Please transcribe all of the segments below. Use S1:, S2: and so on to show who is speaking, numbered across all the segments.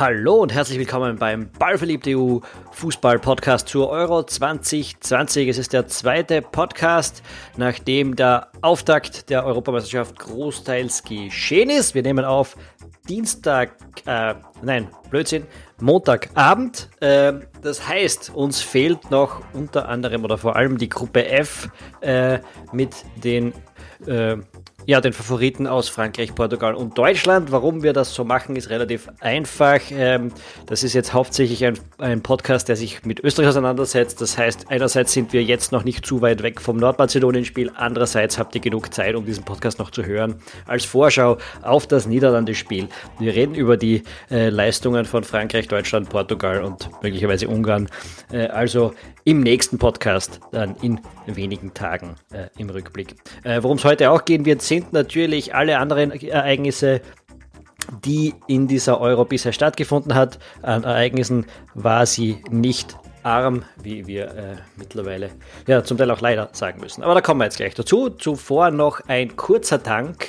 S1: Hallo und herzlich willkommen beim Ballverliebt EU Fußball Podcast zur Euro 2020. Es ist der zweite Podcast, nachdem der Auftakt der Europameisterschaft großteils geschehen ist. Wir nehmen auf Dienstag, äh, nein, Blödsinn, Montagabend. Äh, das heißt, uns fehlt noch unter anderem oder vor allem die Gruppe F äh, mit den äh, ja, den Favoriten aus Frankreich, Portugal und Deutschland. Warum wir das so machen, ist relativ einfach. Ähm, das ist jetzt hauptsächlich ein, ein, Podcast, der sich mit Österreich auseinandersetzt. Das heißt, einerseits sind wir jetzt noch nicht zu weit weg vom Nordmazedonien-Spiel, andererseits habt ihr genug Zeit, um diesen Podcast noch zu hören, als Vorschau auf das Niederlande-Spiel. Wir reden über die äh, Leistungen von Frankreich, Deutschland, Portugal und möglicherweise Ungarn. Äh, also im nächsten Podcast, dann in wenigen Tagen äh, im Rückblick. Äh, Worum es heute auch gehen wird, sind natürlich alle anderen Ereignisse, die in dieser Euro bisher stattgefunden hat. An Ereignissen war sie nicht arm, wie wir äh, mittlerweile ja zum Teil auch leider sagen müssen. Aber da kommen wir jetzt gleich dazu. Zuvor noch ein kurzer Dank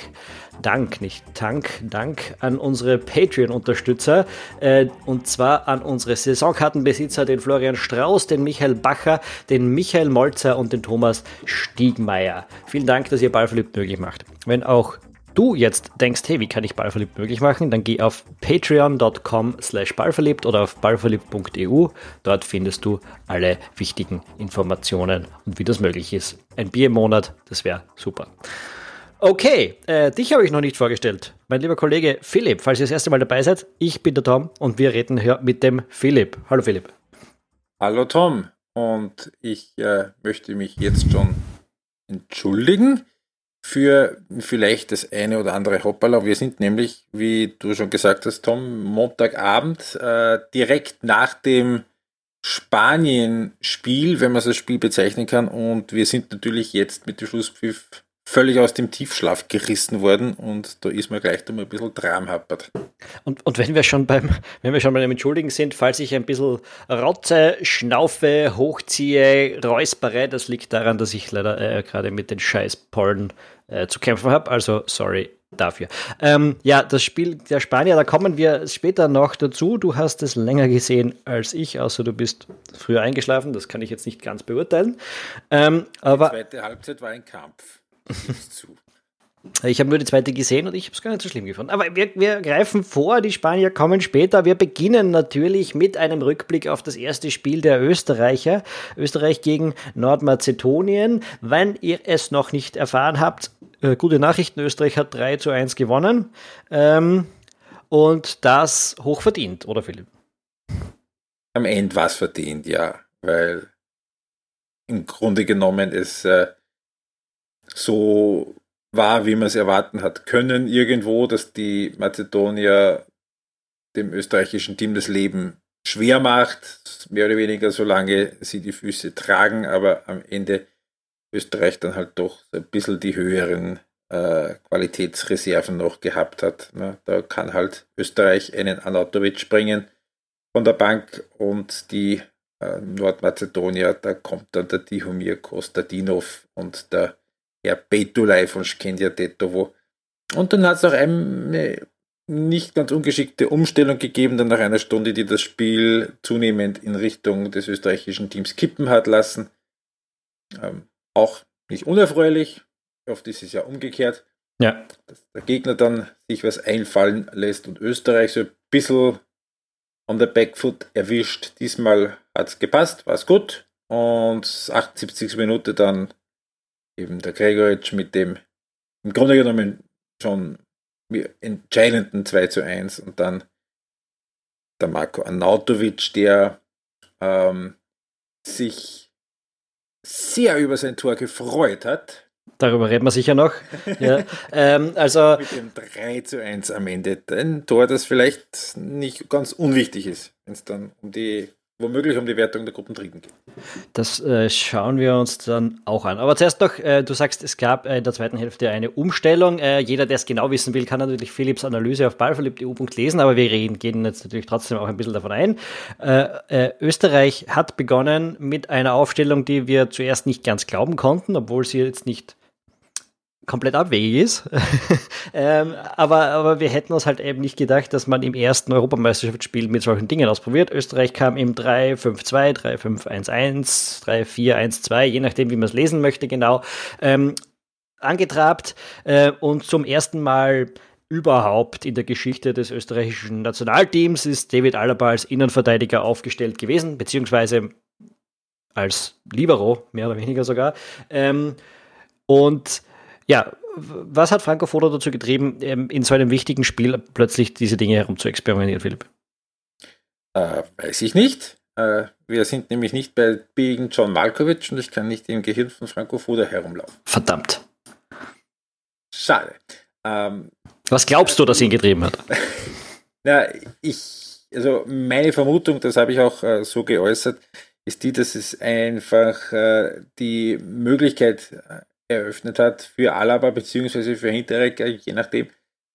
S1: Dank, nicht Tank, Dank an unsere Patreon-Unterstützer äh, und zwar an unsere Saisonkartenbesitzer, den Florian Strauß, den Michael Bacher, den Michael Molzer und den Thomas Stiegmeier. Vielen Dank, dass ihr Ballverliebt möglich macht. Wenn auch du jetzt denkst, hey, wie kann ich Ballverliebt möglich machen, dann geh auf patreon.com slash ballverliebt oder auf ballverliebt.eu. Dort findest du alle wichtigen Informationen und wie das möglich ist. Ein Bier im Monat, das wäre super. Okay, äh, dich habe ich noch nicht vorgestellt. Mein lieber Kollege Philipp, falls ihr das erste Mal dabei seid, ich bin der Tom und wir reden hier mit dem Philipp. Hallo Philipp.
S2: Hallo Tom und ich äh, möchte mich jetzt schon entschuldigen für vielleicht das eine oder andere Hoppala. Wir sind nämlich, wie du schon gesagt hast, Tom, Montagabend äh, direkt nach dem Spanien-Spiel, wenn man das Spiel bezeichnen kann. Und wir sind natürlich jetzt mit dem Schlusspfiff völlig aus dem Tiefschlaf gerissen worden und da ist mir gleich mal ein bisschen Dram happert.
S1: Und, und wenn wir schon beim, wenn wir schon beim Entschuldigen sind, falls ich ein bisschen rotze, schnaufe, hochziehe, räuspere, das liegt daran, dass ich leider äh, gerade mit den Scheißpollen äh, zu kämpfen habe. Also sorry dafür. Ähm, ja, das Spiel der Spanier, da kommen wir später noch dazu. Du hast es länger gesehen als ich, außer du bist früher eingeschlafen. Das kann ich jetzt nicht ganz beurteilen. Ähm, aber
S2: Die zweite Halbzeit war ein Kampf zu.
S1: Ich habe nur die zweite gesehen und ich habe es gar nicht so schlimm gefunden. Aber wir, wir greifen vor, die Spanier kommen später. Wir beginnen natürlich mit einem Rückblick auf das erste Spiel der Österreicher. Österreich gegen Nordmazedonien. Wenn ihr es noch nicht erfahren habt, äh, gute Nachrichten, Österreich hat 3 zu 1 gewonnen. Ähm, und das hoch verdient, oder Philipp?
S2: Am Ende war es verdient, ja. Weil im Grunde genommen es... Äh, so war, wie man es erwarten hat können, irgendwo, dass die Mazedonier dem österreichischen Team das Leben schwer macht, mehr oder weniger, solange sie die Füße tragen, aber am Ende Österreich dann halt doch ein bisschen die höheren äh, Qualitätsreserven noch gehabt hat. Ne? Da kann halt Österreich einen Anatovic bringen von der Bank und die äh, Nordmazedonier, da kommt dann der Tihomir Kostadinov und der ja, Betulei von Skendia Tetovo. Und dann hat es auch eine nicht ganz ungeschickte Umstellung gegeben, dann nach einer Stunde, die das Spiel zunehmend in Richtung des österreichischen Teams kippen hat lassen. Ähm, auch nicht unerfreulich. Oft ist es ja umgekehrt.
S1: Ja.
S2: Dass der Gegner dann sich was einfallen lässt und Österreich so ein bisschen on the back foot erwischt. Diesmal hat es gepasst, war es gut. Und 78. Minute dann eben der Gregoritsch mit dem im Grunde genommen schon entscheidenden 2 zu 1 und dann der Marco Arnautovic, der ähm, sich sehr über sein Tor gefreut hat.
S1: Darüber reden wir sicher noch. ja, ähm, also
S2: mit dem 3 zu 1 am Ende. Ein Tor, das vielleicht nicht ganz unwichtig ist, wenn es dann um die womöglich um die Wertung der Gruppen Dritten geht.
S1: Das äh, schauen wir uns dann auch an. Aber zuerst noch, äh, du sagst, es gab äh, in der zweiten Hälfte eine Umstellung. Äh, jeder, der es genau wissen will, kann natürlich Philips Analyse auf ballverliebt.eu lesen, aber wir reden, gehen jetzt natürlich trotzdem auch ein bisschen davon ein. Äh, äh, Österreich hat begonnen mit einer Aufstellung, die wir zuerst nicht ganz glauben konnten, obwohl sie jetzt nicht komplett abwegig ist. ähm, aber, aber wir hätten uns halt eben nicht gedacht, dass man im ersten Europameisterschaftsspiel mit solchen Dingen ausprobiert. Österreich kam im 3-5-2, 3-5-1-1, 3-4-1-2, je nachdem, wie man es lesen möchte, genau, ähm, angetrabt äh, und zum ersten Mal überhaupt in der Geschichte des österreichischen Nationalteams ist David Alaba als Innenverteidiger aufgestellt gewesen, beziehungsweise als Libero, mehr oder weniger sogar. Ähm, und ja, was hat Franco Foda dazu getrieben, ähm, in so einem wichtigen Spiel plötzlich diese Dinge herum zu experimentieren, Philipp?
S2: Äh, weiß ich nicht. Äh, wir sind nämlich nicht bei Biegen John Malkovich und ich kann nicht im Gehirn von Franco Foda herumlaufen.
S1: Verdammt.
S2: Schade. Ähm,
S1: was glaubst du, dass ihn getrieben hat?
S2: Na, ich, also meine Vermutung, das habe ich auch äh, so geäußert, ist die, dass es einfach äh, die Möglichkeit äh, eröffnet hat für Alaba bzw. für Hinteregger, je nachdem,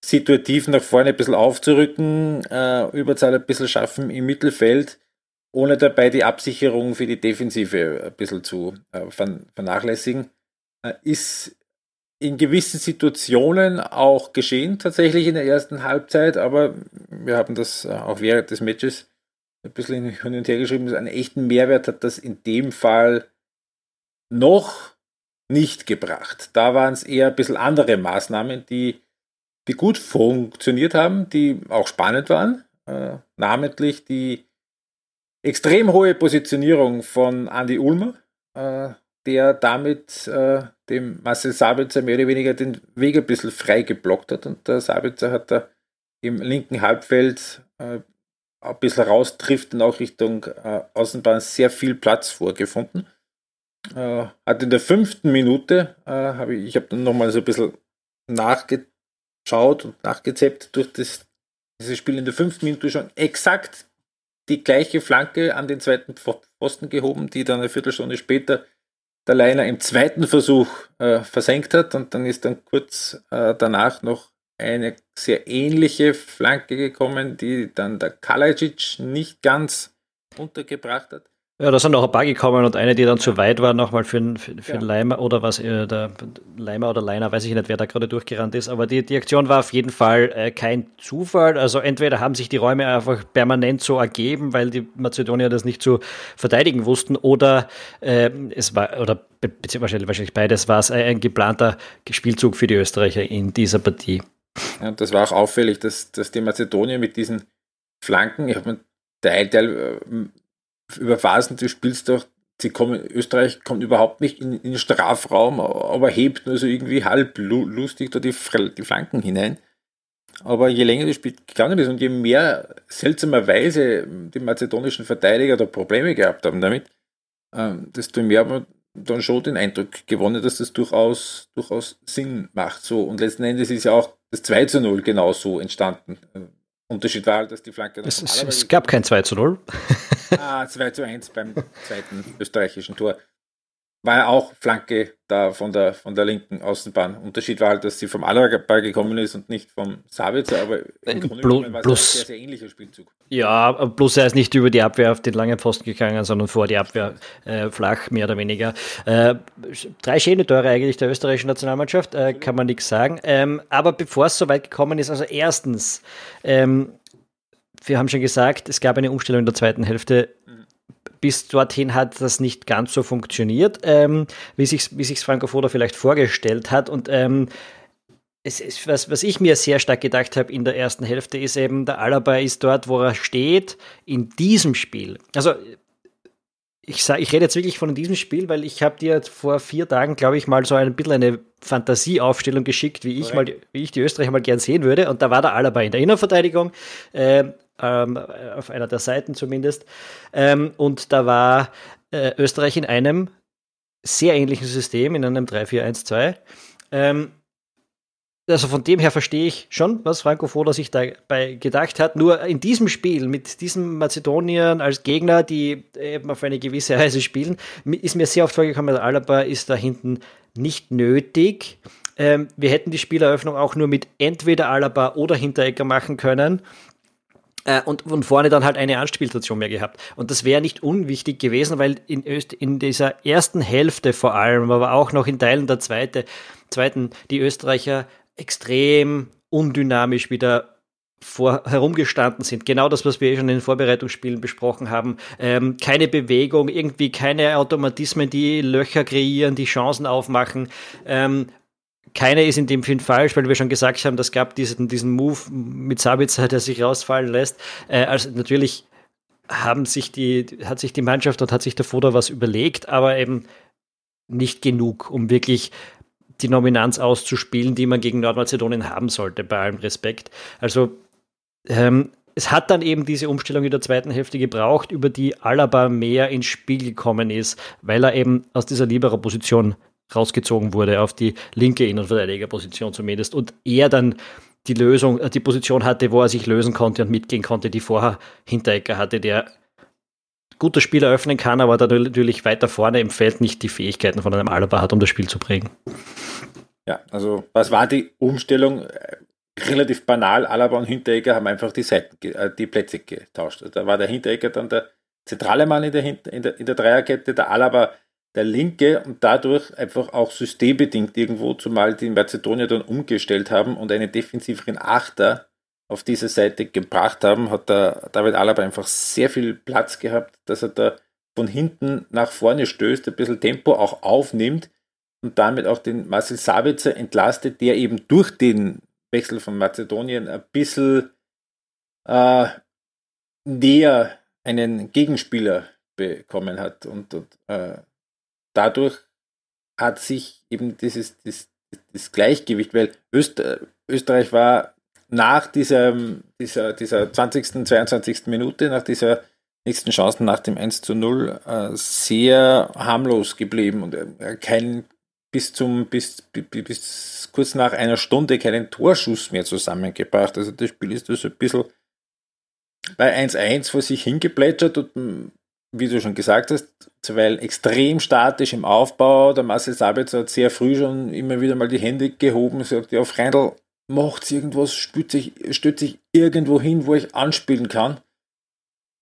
S2: situativ nach vorne ein bisschen aufzurücken, äh, Überzahl ein bisschen schaffen im Mittelfeld, ohne dabei die Absicherung für die Defensive ein bisschen zu äh, vernachlässigen, äh, ist in gewissen Situationen auch geschehen, tatsächlich in der ersten Halbzeit, aber wir haben das äh, auch während des Matches ein bisschen hin und her geschrieben, einen echten Mehrwert hat das in dem Fall noch nicht gebracht. Da waren es eher ein bisschen andere Maßnahmen, die, die gut funktioniert haben, die auch spannend waren, äh, namentlich die extrem hohe Positionierung von Andy Ulmer, äh, der damit äh, dem Marcel Sabitzer mehr oder weniger den Weg ein bisschen frei geblockt hat und der Sabitzer hat da im linken Halbfeld äh, ein bisschen raustrifft und auch Richtung äh, Außenbahn sehr viel Platz vorgefunden. Äh, hat in der fünften Minute, äh, habe ich, ich habe dann nochmal so ein bisschen nachgeschaut und nachgezappt durch das, dieses Spiel in der fünften Minute schon exakt die gleiche Flanke an den zweiten Pfosten gehoben, die dann eine Viertelstunde später der Leiner im zweiten Versuch äh, versenkt hat und dann ist dann kurz äh, danach noch eine sehr ähnliche Flanke gekommen, die dann der Kalajic nicht ganz untergebracht hat.
S1: Ja, da sind noch ein paar gekommen und eine, die dann zu weit war, nochmal für, für, für ja. Leimer oder was, äh, der Leimer oder Leiner, weiß ich nicht, wer da gerade durchgerannt ist, aber die, die Aktion war auf jeden Fall äh, kein Zufall. Also entweder haben sich die Räume einfach permanent so ergeben, weil die Mazedonier das nicht zu verteidigen wussten, oder äh, es war, oder beziehungsweise wahrscheinlich beides, war es ein geplanter Spielzug für die Österreicher in dieser Partie.
S2: Ja, das war auch auffällig, dass, dass die Mazedonier mit diesen Flanken, ich habe mir Teil, Teil über Phasen des Spiels doch, sie kommen, Österreich kommt überhaupt nicht in, in den Strafraum, aber hebt nur so irgendwie halb lustig da die, die Flanken hinein. Aber je länger das Spiel gegangen ist und je mehr seltsamerweise die mazedonischen Verteidiger da Probleme gehabt haben damit, ähm, desto mehr haben wir dann schon den Eindruck gewonnen, dass das durchaus, durchaus Sinn macht. So. Und letzten Endes ist ja auch das 2 zu 0 genauso entstanden. Unterschied war halt, dass die Flanke.
S1: Es, es, gab kein 2 zu 0.
S2: ah, 2 zu 1 beim zweiten österreichischen Tor war auch Flanke da von der, von der linken Außenbahn. Unterschied war halt, dass sie vom Allerball gekommen ist und nicht vom Sabitzer, aber im
S1: Grunde Bl war es ein sehr, sehr ähnlicher Spielzug. Ja, bloß er ist nicht über die Abwehr auf den langen Pfosten gegangen, sondern vor die Abwehr äh, flach, mehr oder weniger. Äh, drei schöne Tore eigentlich der österreichischen Nationalmannschaft, äh, kann man nichts sagen. Ähm, aber bevor es so weit gekommen ist, also erstens, ähm, wir haben schon gesagt, es gab eine Umstellung in der zweiten Hälfte bis dorthin hat das nicht ganz so funktioniert, ähm, wie sich wie sich's Franco Foda vielleicht vorgestellt hat. Und ähm, es ist, was, was ich mir sehr stark gedacht habe in der ersten Hälfte, ist eben, der Alaba ist dort, wo er steht, in diesem Spiel. Also ich, sag, ich rede jetzt wirklich von diesem Spiel, weil ich habe dir vor vier Tagen, glaube ich, mal so ein bisschen eine Fantasieaufstellung geschickt, wie ich, mal, wie ich die Österreicher mal gern sehen würde. Und da war der Alaba in der Innenverteidigung. Äh, ähm, auf einer der Seiten zumindest. Ähm, und da war äh, Österreich in einem sehr ähnlichen System, in einem 3-4-1-2. Ähm, also von dem her verstehe ich schon, was Franco Foda sich dabei gedacht hat. Nur in diesem Spiel mit diesem Mazedonien als Gegner, die eben auf eine gewisse Weise spielen, ist mir sehr oft vorgekommen, der Alaba ist da hinten nicht nötig. Ähm, wir hätten die Spieleröffnung auch nur mit entweder Alaba oder Hinteregger machen können. Äh, und, und vorne dann halt eine Anspielstation mehr gehabt. Und das wäre nicht unwichtig gewesen, weil in, Öst, in dieser ersten Hälfte vor allem, aber auch noch in Teilen der zweite, zweiten, die Österreicher extrem undynamisch wieder vor herumgestanden sind. Genau das, was wir eh schon in den Vorbereitungsspielen besprochen haben. Ähm, keine Bewegung, irgendwie keine Automatismen, die Löcher kreieren, die Chancen aufmachen. Ähm, keine ist in dem Film falsch, weil wir schon gesagt haben, das gab diesen, diesen Move mit Sabitzer, der sich rausfallen lässt. Äh, also natürlich haben sich die, hat sich die Mannschaft und hat sich der Foda was überlegt, aber eben nicht genug, um wirklich die Nominanz auszuspielen, die man gegen Nordmazedonien haben sollte, bei allem Respekt. Also ähm, es hat dann eben diese Umstellung in der zweiten Hälfte gebraucht, über die Alaba mehr ins Spiel gekommen ist, weil er eben aus dieser Libero-Position rausgezogen wurde auf die linke Innenverteidigerposition zumindest und er dann die Lösung, äh, die Position hatte, wo er sich lösen konnte und mitgehen konnte, die vorher Hinterecker hatte, der guter Spiel eröffnen kann, aber dann natürlich weiter vorne im Feld nicht die Fähigkeiten von einem Alaba hat, um das Spiel zu prägen.
S2: Ja, also was war die Umstellung? Relativ banal, Alaba und Hinteregger haben einfach die Seiten, äh, die Plätze getauscht. Da war der Hinteregger dann der zentrale Mann in der, in der, in der Dreierkette, der Alaba der Linke und dadurch einfach auch systembedingt irgendwo, zumal die Mazedonier dann umgestellt haben und einen defensiveren Achter auf diese Seite gebracht haben, hat der David Alaba einfach sehr viel Platz gehabt, dass er da von hinten nach vorne stößt, ein bisschen Tempo auch aufnimmt und damit auch den Marcel Sabitzer entlastet, der eben durch den Wechsel von Mazedonien ein bisschen äh, näher einen Gegenspieler bekommen hat und, und äh, dadurch hat sich eben dieses das, das Gleichgewicht, weil Öster, Österreich war nach dieser, dieser, dieser 20., 22. Minute, nach dieser nächsten Chance nach dem 1 zu 0 äh, sehr harmlos geblieben und äh, kein bis zum bis, bis, kurz nach einer Stunde keinen Torschuss mehr zusammengebracht. Also das Spiel ist so ein bisschen bei 1-1 vor sich hingeplätschert und wie du schon gesagt hast, weil extrem statisch im Aufbau. Der Marcel Sabitzer hat sehr früh schon immer wieder mal die Hände gehoben, sagt, ja, Freundl, macht irgendwas, stützt sich irgendwo hin, wo ich anspielen kann.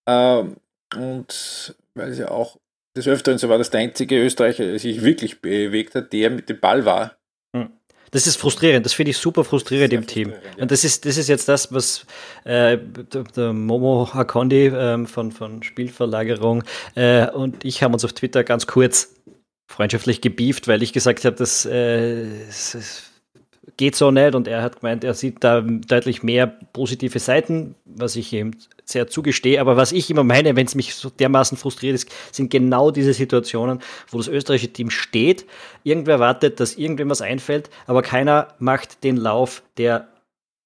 S2: Ähm, und weil es ja auch des Öfteren so war, dass der einzige Österreicher, der sich wirklich bewegt hat, der mit dem Ball war.
S1: Das ist frustrierend, das finde ich super frustrierend im Team. Ja. Und das ist, das ist jetzt das, was äh, der, Momo Hakondi äh, von, von Spielverlagerung äh, und ich haben uns auf Twitter ganz kurz freundschaftlich gebieft, weil ich gesagt habe, dass äh, geht so nicht und er hat gemeint, er sieht da deutlich mehr positive Seiten, was ich ihm sehr zugestehe. Aber was ich immer meine, wenn es mich so dermaßen frustriert ist, sind genau diese Situationen, wo das österreichische Team steht, irgendwer wartet, dass irgendwem was einfällt, aber keiner macht den Lauf, der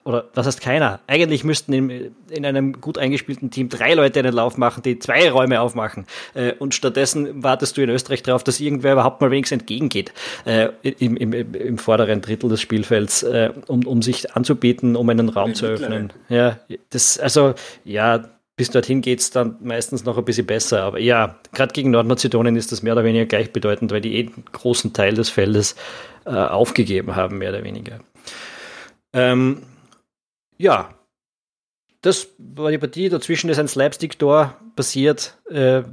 S1: oder was heißt keiner? Eigentlich müssten in, in, einem gut eingespielten Team drei Leute einen Lauf machen, die zwei Räume aufmachen. Äh, und stattdessen wartest du in Österreich darauf, dass irgendwer überhaupt mal wenigstens entgegengeht äh, im, im, im, vorderen Drittel des Spielfelds, äh, um, um sich anzubieten, um einen Raum zu öffnen. Ja, das, also, ja, bis dorthin geht es dann meistens noch ein bisschen besser. Aber ja, gerade gegen Nordmazedonien ist das mehr oder weniger gleichbedeutend, weil die eh einen großen Teil des Feldes äh, aufgegeben haben, mehr oder weniger. Ähm, ja, das war die Partie. Dazwischen ist ein Slapstick-Tor passiert. Äh,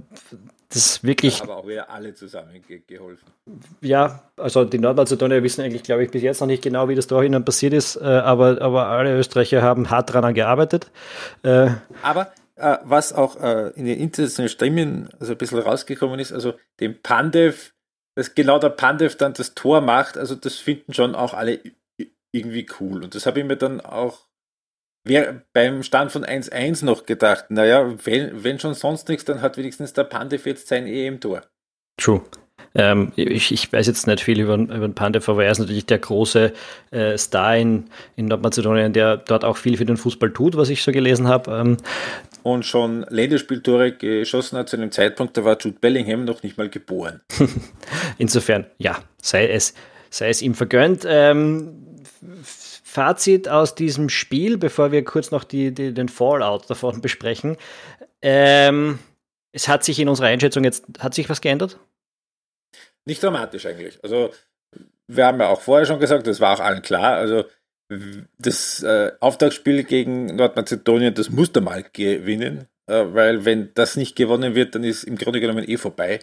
S1: das wirklich.
S2: Aber auch wieder alle zusammen ge geholfen.
S1: Ja, also die Nordmazedonier wissen eigentlich, glaube ich, bis jetzt noch nicht genau, wie das Tor ihnen passiert ist, äh, aber, aber alle Österreicher haben hart daran gearbeitet.
S2: Äh, aber äh, was auch äh, in den internationalen Stimmen also ein bisschen rausgekommen ist, also dem Pandev, dass genau der Pandev dann das Tor macht, also das finden schon auch alle irgendwie cool. Und das habe ich mir dann auch Wer beim Stand von 1-1 noch gedacht, naja, wenn, wenn schon sonst nichts, dann hat wenigstens der Pandev jetzt sein EM-Tor.
S1: True. Ähm, ich, ich, weiß jetzt nicht viel über, über den Pandev, aber er ist natürlich der große äh, Star in, in Nordmazedonien, der dort auch viel für den Fußball tut, was ich so gelesen habe. Ähm,
S2: und schon Länderspieltore geschossen hat zu einem Zeitpunkt, da war Jude Bellingham noch nicht mal geboren.
S1: Insofern, ja, sei es, sei es ihm vergönnt. Ähm, Fazit aus diesem Spiel, bevor wir kurz noch die, die, den Fallout davon besprechen. Ähm, es hat sich in unserer Einschätzung jetzt, hat sich was geändert?
S2: Nicht dramatisch eigentlich. Also, wir haben ja auch vorher schon gesagt, das war auch allen klar. Also, das äh, Auftaktspiel gegen Nordmazedonien, das musste mal gewinnen, äh, weil wenn das nicht gewonnen wird, dann ist im Grunde genommen eh vorbei.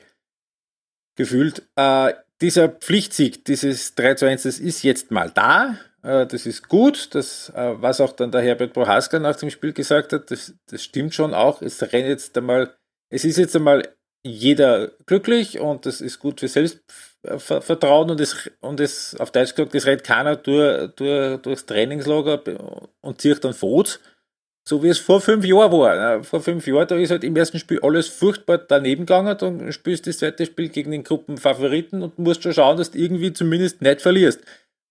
S2: Gefühlt. Äh, dieser Pflichtsieg, dieses 3 zu 1, das ist jetzt mal da. Äh, das ist gut. Das, äh, was auch dann der Herbert Prohaska nach dem Spiel gesagt hat, das, das stimmt schon auch. Es rennt jetzt einmal, es ist jetzt einmal jeder glücklich und das ist gut für Selbstvertrauen und es, und es auf Deutsch gesagt, es rennt keiner durch, durch, durchs Trainingslager und zieht dann Fotos, so wie es vor fünf Jahren war. Vor fünf Jahren, da ist halt im ersten Spiel alles furchtbar daneben gegangen, dann spielst du das zweite Spiel gegen den Gruppenfavoriten und musst schon schauen, dass du irgendwie zumindest nicht verlierst.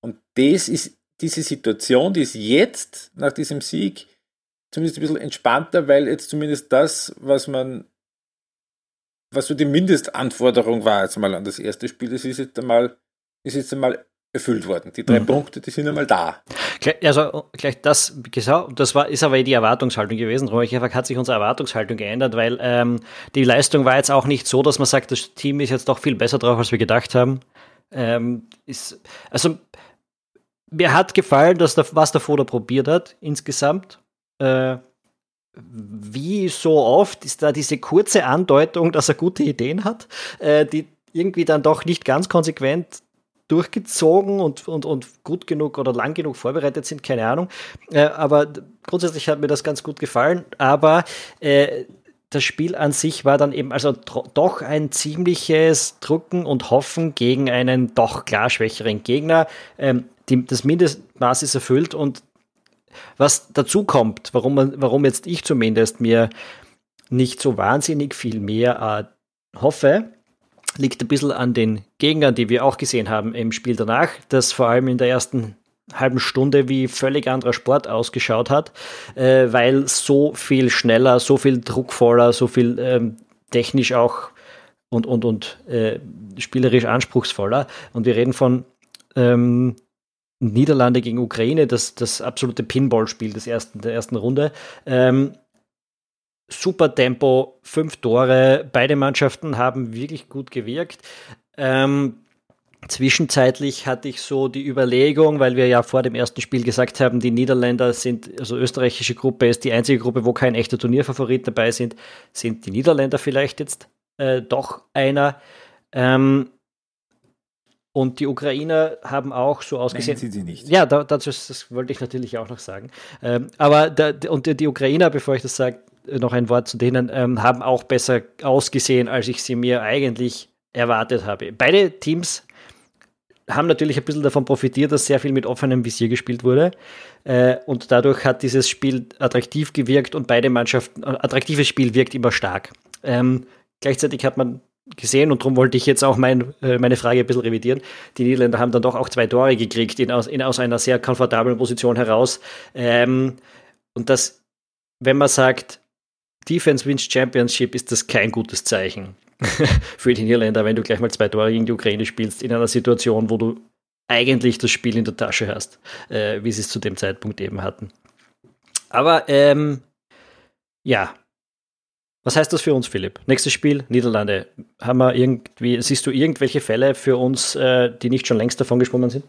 S2: Und das ist diese Situation, die ist jetzt nach diesem Sieg zumindest ein bisschen entspannter, weil jetzt zumindest das, was man was so die Mindestanforderung war jetzt mal an das erste Spiel, das ist jetzt einmal, ist jetzt einmal erfüllt worden. Die drei mhm. Punkte, die sind einmal da.
S1: Also gleich das, genau, das war, ist aber eh die Erwartungshaltung gewesen. Darum hat sich unsere Erwartungshaltung geändert, weil ähm, die Leistung war jetzt auch nicht so, dass man sagt, das Team ist jetzt doch viel besser drauf, als wir gedacht haben. Ähm, ist, also mir hat gefallen, dass der, was der Foda probiert hat insgesamt. Äh, wie so oft ist da diese kurze Andeutung, dass er gute Ideen hat, äh, die irgendwie dann doch nicht ganz konsequent durchgezogen und, und, und gut genug oder lang genug vorbereitet sind, keine Ahnung. Äh, aber grundsätzlich hat mir das ganz gut gefallen. Aber äh, das Spiel an sich war dann eben also doch ein ziemliches Drucken und Hoffen gegen einen doch klar schwächeren Gegner. Ähm, die, das Mindestmaß ist erfüllt und was dazu kommt, warum, warum jetzt ich zumindest mir nicht so wahnsinnig viel mehr äh, hoffe, liegt ein bisschen an den Gegnern, die wir auch gesehen haben im Spiel danach, das vor allem in der ersten halben Stunde wie völlig anderer Sport ausgeschaut hat, äh, weil so viel schneller, so viel druckvoller, so viel ähm, technisch auch und, und, und äh, spielerisch anspruchsvoller. Und wir reden von ähm, Niederlande gegen Ukraine, das, das absolute Pinball-Spiel des ersten, der ersten Runde. Ähm, super Tempo, fünf Tore, beide Mannschaften haben wirklich gut gewirkt. Ähm, Zwischenzeitlich hatte ich so die Überlegung, weil wir ja vor dem ersten Spiel gesagt haben, die Niederländer sind, also österreichische Gruppe ist die einzige Gruppe, wo kein echter Turnierfavorit dabei sind, sind die Niederländer vielleicht jetzt äh, doch einer. Ähm, und die Ukrainer haben auch so ausgesehen.
S2: Nein, sind sie nicht.
S1: Ja, da, dazu, das wollte ich natürlich auch noch sagen. Ähm, aber da, und die Ukrainer, bevor ich das sage, noch ein Wort zu denen, ähm, haben auch besser ausgesehen, als ich sie mir eigentlich erwartet habe. Beide Teams haben natürlich ein bisschen davon profitiert, dass sehr viel mit offenem Visier gespielt wurde. Äh, und dadurch hat dieses Spiel attraktiv gewirkt und beide Mannschaften, äh, attraktives Spiel wirkt immer stark. Ähm, gleichzeitig hat man gesehen und darum wollte ich jetzt auch mein, äh, meine Frage ein bisschen revidieren. Die Niederländer haben dann doch auch zwei Tore gekriegt in, aus, in, aus einer sehr komfortablen Position heraus. Ähm, und das, wenn man sagt, Defense wins Championship, ist das kein gutes Zeichen für die Niederländer, wenn du gleich mal zwei Tore gegen die Ukraine spielst, in einer Situation, wo du eigentlich das Spiel in der Tasche hast, äh, wie sie es zu dem Zeitpunkt eben hatten. Aber ähm, ja, was heißt das für uns, Philipp? Nächstes Spiel, Niederlande. Haben wir irgendwie, siehst du irgendwelche Fälle für uns, äh, die nicht schon längst davon geschwommen sind?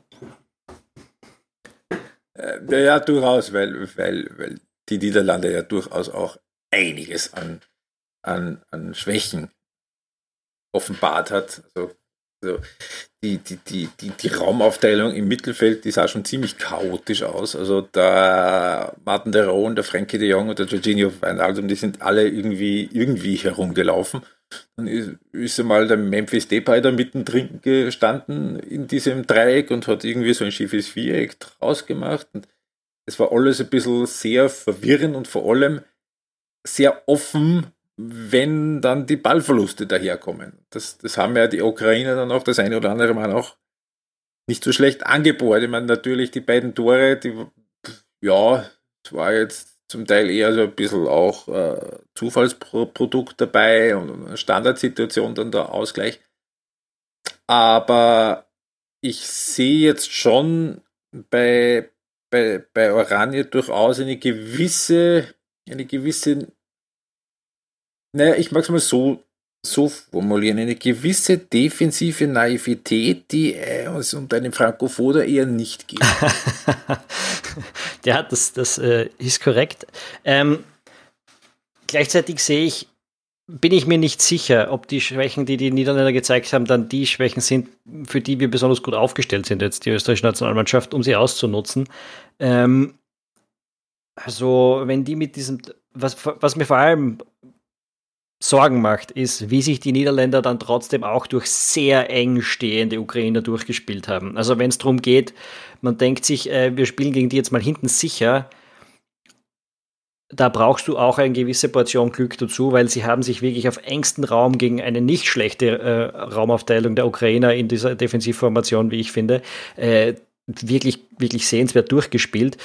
S2: Äh, ja, durchaus, weil, weil, weil die Niederlande ja durchaus auch einiges an, an, an Schwächen offenbart hat. Also also die, die, die, die, die Raumaufteilung im Mittelfeld, die sah schon ziemlich chaotisch aus. Also der Martin de Roon, der Frankie de Jong und der Jorginho Wijnaldum, die sind alle irgendwie, irgendwie herumgelaufen. Dann ist, ist einmal der Memphis Depay da mittendrin gestanden in diesem Dreieck und hat irgendwie so ein schiefes Viereck draus gemacht. Und es war alles ein bisschen sehr verwirrend und vor allem sehr offen wenn dann die Ballverluste daherkommen. Das, das haben ja die Ukrainer dann auch das eine oder andere Mal auch nicht so schlecht angebohrt. Ich meine, natürlich die beiden Tore, die, ja, es war jetzt zum Teil eher so ein bisschen auch äh, Zufallsprodukt dabei und eine Standardsituation dann der Ausgleich. Aber ich sehe jetzt schon bei, bei, bei Oranje durchaus eine gewisse, eine gewisse naja, ich mag es mal so so formulieren, eine gewisse defensive Naivität, die es unter einem Frankophoner eher nicht gibt.
S1: ja, das, das äh, ist korrekt. Ähm, gleichzeitig sehe ich, bin ich mir nicht sicher, ob die Schwächen, die die Niederländer gezeigt haben, dann die Schwächen sind, für die wir besonders gut aufgestellt sind, jetzt die österreichische Nationalmannschaft, um sie auszunutzen. Ähm, also, wenn die mit diesem, was, was mir vor allem Sorgen macht, ist, wie sich die Niederländer dann trotzdem auch durch sehr eng stehende Ukrainer durchgespielt haben. Also wenn es darum geht, man denkt sich, äh, wir spielen gegen die jetzt mal hinten sicher, da brauchst du auch eine gewisse Portion Glück dazu, weil sie haben sich wirklich auf engstem Raum gegen eine nicht schlechte äh, Raumaufteilung der Ukrainer in dieser Defensivformation, wie ich finde, äh, wirklich, wirklich sehenswert durchgespielt.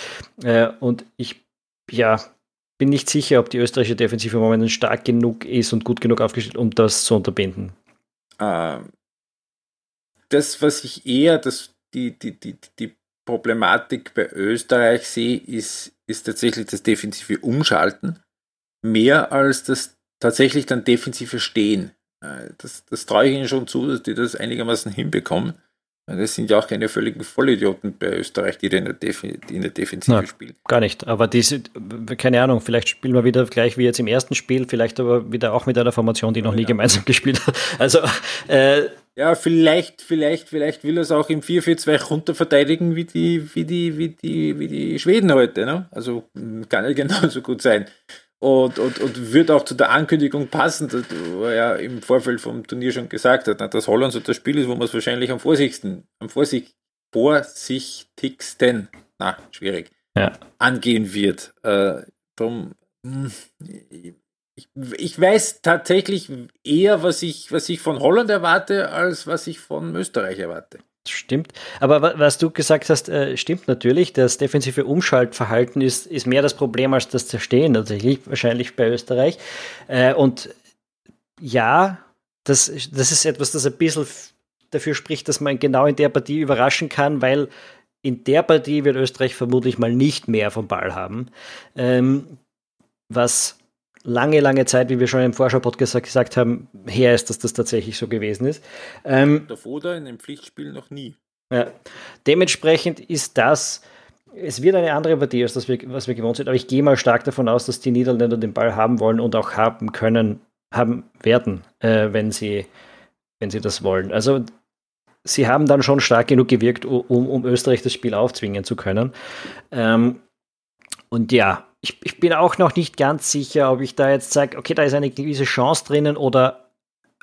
S1: Äh, und ich, ja, bin nicht sicher, ob die österreichische Defensive momentan stark genug ist und gut genug aufgestellt, um das zu unterbinden.
S2: Ähm, das, was ich eher, das, die, die, die, die Problematik bei Österreich sehe, ist, ist tatsächlich das defensive Umschalten mehr als das tatsächlich dann defensive Stehen. Äh, das, das traue ich ihnen schon zu, dass die das einigermaßen hinbekommen. Das sind ja auch keine völligen Vollidioten bei Österreich, die in der, Def in der Defensive Nein, spielen.
S1: Gar nicht. Aber diese, keine Ahnung, vielleicht spielen wir wieder gleich wie jetzt im ersten Spiel, vielleicht aber wieder auch mit einer Formation, die noch nie ja. gemeinsam gespielt hat. Also
S2: äh, ja, vielleicht, vielleicht, vielleicht will er es auch im 4-4-2 runterverteidigen wie die, wie die, wie die, wie die Schweden heute. Ne? Also kann ja genauso gut sein und, und, und wird auch zu der Ankündigung passen, dass er ja im Vorfeld vom Turnier schon gesagt hat, dass Holland so das Spiel ist, wo man es wahrscheinlich am vorsichtigsten, am vorsicht, vorsichtigsten, na, schwierig, ja. angehen wird. Äh, drum, hm, ich, ich weiß tatsächlich eher, was ich, was ich von Holland erwarte, als was ich von Österreich erwarte.
S1: Stimmt. Aber was du gesagt hast, äh, stimmt natürlich. Das defensive Umschaltverhalten ist, ist mehr das Problem als das Zerstehen tatsächlich, wahrscheinlich bei Österreich. Äh, und ja, das, das ist etwas, das ein bisschen dafür spricht, dass man genau in der Partie überraschen kann, weil in der Partie wird Österreich vermutlich mal nicht mehr vom Ball haben. Ähm, was lange, lange Zeit, wie wir schon im Vorschau-Podcast gesagt haben, her ist, dass das tatsächlich so gewesen ist.
S2: Ähm, Davor da in einem Pflichtspiel noch nie.
S1: Ja. Dementsprechend ist das, es wird eine andere Partie, als das wir, was wir gewohnt sind, aber ich gehe mal stark davon aus, dass die Niederländer den Ball haben wollen und auch haben können, haben werden, äh, wenn, sie, wenn sie das wollen. Also sie haben dann schon stark genug gewirkt, um, um Österreich das Spiel aufzwingen zu können. Ähm, und ja, ich, ich bin auch noch nicht ganz sicher, ob ich da jetzt sage, okay, da ist eine gewisse Chance drinnen oder,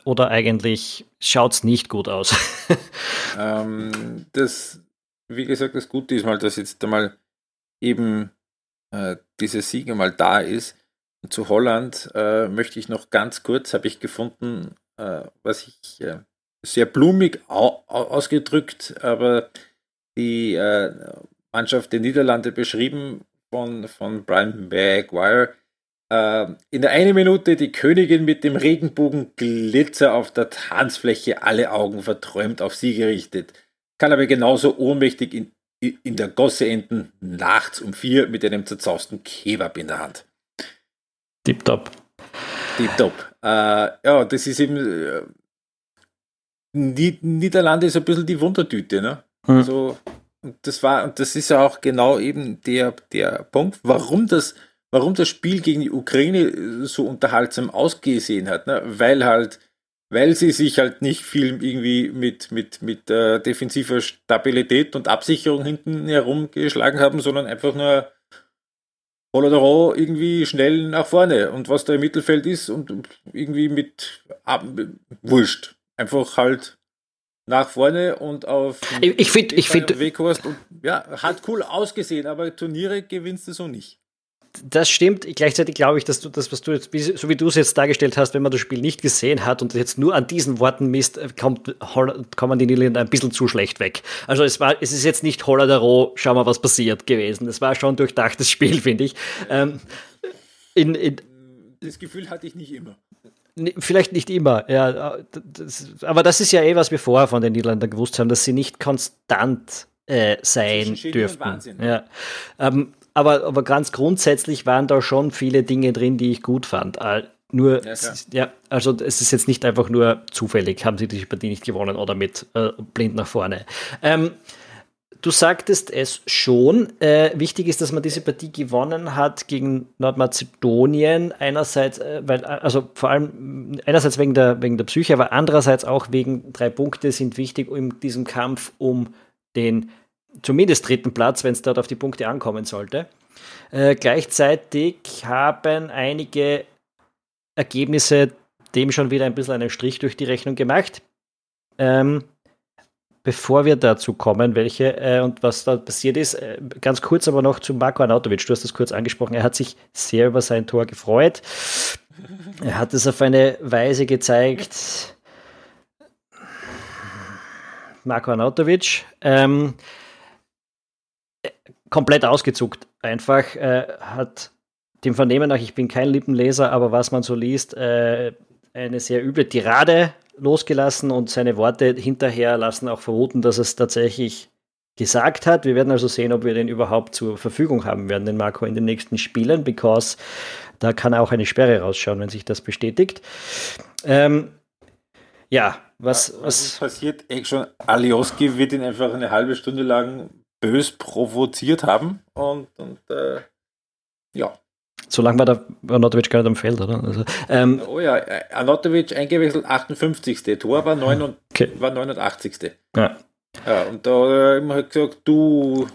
S1: oder eigentlich schaut es nicht gut aus.
S2: ähm, das, wie gesagt, das Gute ist mal, dass jetzt einmal eben äh, dieser Sieg einmal da ist. Zu Holland äh, möchte ich noch ganz kurz, habe ich gefunden, äh, was ich äh, sehr blumig au ausgedrückt, aber die äh, Mannschaft der Niederlande beschrieben von, von Brian Maguire. Äh, in der einen Minute die Königin mit dem Regenbogenglitzer auf der Tanzfläche, alle Augen verträumt auf sie gerichtet. Kann aber genauso ohnmächtig in, in der Gosse enden, nachts um vier mit einem zerzausten Kebab in der Hand.
S1: Tipptopp.
S2: Tipptopp. Äh, ja, das ist eben. Äh, Niederlande ist ein bisschen die Wundertüte, ne? Hm. Also das war, und das ist ja auch genau eben der, der Punkt, warum das, warum das Spiel gegen die Ukraine so unterhaltsam ausgesehen hat, ne? weil halt, weil sie sich halt nicht viel irgendwie mit, mit, mit äh, defensiver Stabilität und Absicherung hinten herumgeschlagen haben, sondern einfach nur Holodoro irgendwie schnell nach vorne und was da im Mittelfeld ist und irgendwie mit ab, wurscht. Einfach halt nach vorne und auf
S1: ich, ich finde ich finde
S2: Weghorst und ja hat cool ausgesehen aber Turniere gewinnst du so nicht
S1: das stimmt. Gleichzeitig glaube ich, dass du das, was du jetzt, so wie du es jetzt dargestellt hast, wenn man das Spiel nicht gesehen hat und jetzt nur an diesen Worten misst, kommt, kommen die Niederländer ein bisschen zu schlecht weg. Also es war, es ist jetzt nicht Holler der Roh, schau mal, was passiert gewesen. Es war schon durchdachtes Spiel, finde ich. Ähm,
S2: in, in, das Gefühl hatte ich nicht immer.
S1: Vielleicht nicht immer, ja. Das, aber das ist ja eh, was wir vorher von den Niederländern gewusst haben, dass sie nicht konstant äh, sein dürften. Wahnsinn. Ja. Ähm, aber, aber ganz grundsätzlich waren da schon viele Dinge drin, die ich gut fand. Äh, Nur, ja, ja, also es ist jetzt nicht einfach nur zufällig, haben sie die Partie nicht gewonnen oder mit äh, blind nach vorne. Ähm, du sagtest es schon. Äh, wichtig ist, dass man diese Partie gewonnen hat gegen Nordmazedonien. Einerseits, äh, weil, also vor allem einerseits wegen der, wegen der Psyche, aber andererseits auch wegen drei Punkte sind wichtig in diesem Kampf um den zumindest dritten Platz, wenn es dort auf die Punkte ankommen sollte. Äh, gleichzeitig haben einige Ergebnisse dem schon wieder ein bisschen einen Strich durch die Rechnung gemacht. Ähm, bevor wir dazu kommen, welche äh, und was da passiert ist, äh, ganz kurz aber noch zu Marco Arnautovic. Du hast das kurz angesprochen. Er hat sich sehr über sein Tor gefreut. Er hat es auf eine Weise gezeigt. Marco Arnautovic. Ähm, komplett ausgezuckt. Einfach äh, hat dem Vernehmen nach, ich bin kein Lippenleser, aber was man so liest, äh, eine sehr üble Tirade losgelassen und seine Worte hinterher lassen auch vermuten, dass es tatsächlich gesagt hat. Wir werden also sehen, ob wir den überhaupt zur Verfügung haben werden, den Marco in den nächsten Spielen, because da kann auch eine Sperre rausschauen, wenn sich das bestätigt. Ähm, ja, was, was, was
S2: passiert? Echt schon, Alioski wird ihn einfach eine halbe Stunde lang bös provoziert haben und, und äh, ja.
S1: Solange war der Anatovic gar nicht am Feld, oder? Also,
S2: ähm, oh ja, Anatovic eingewechselt 58. Tor war, 9, okay. war 89. Ja. ja. Und da hat er halt gesagt, du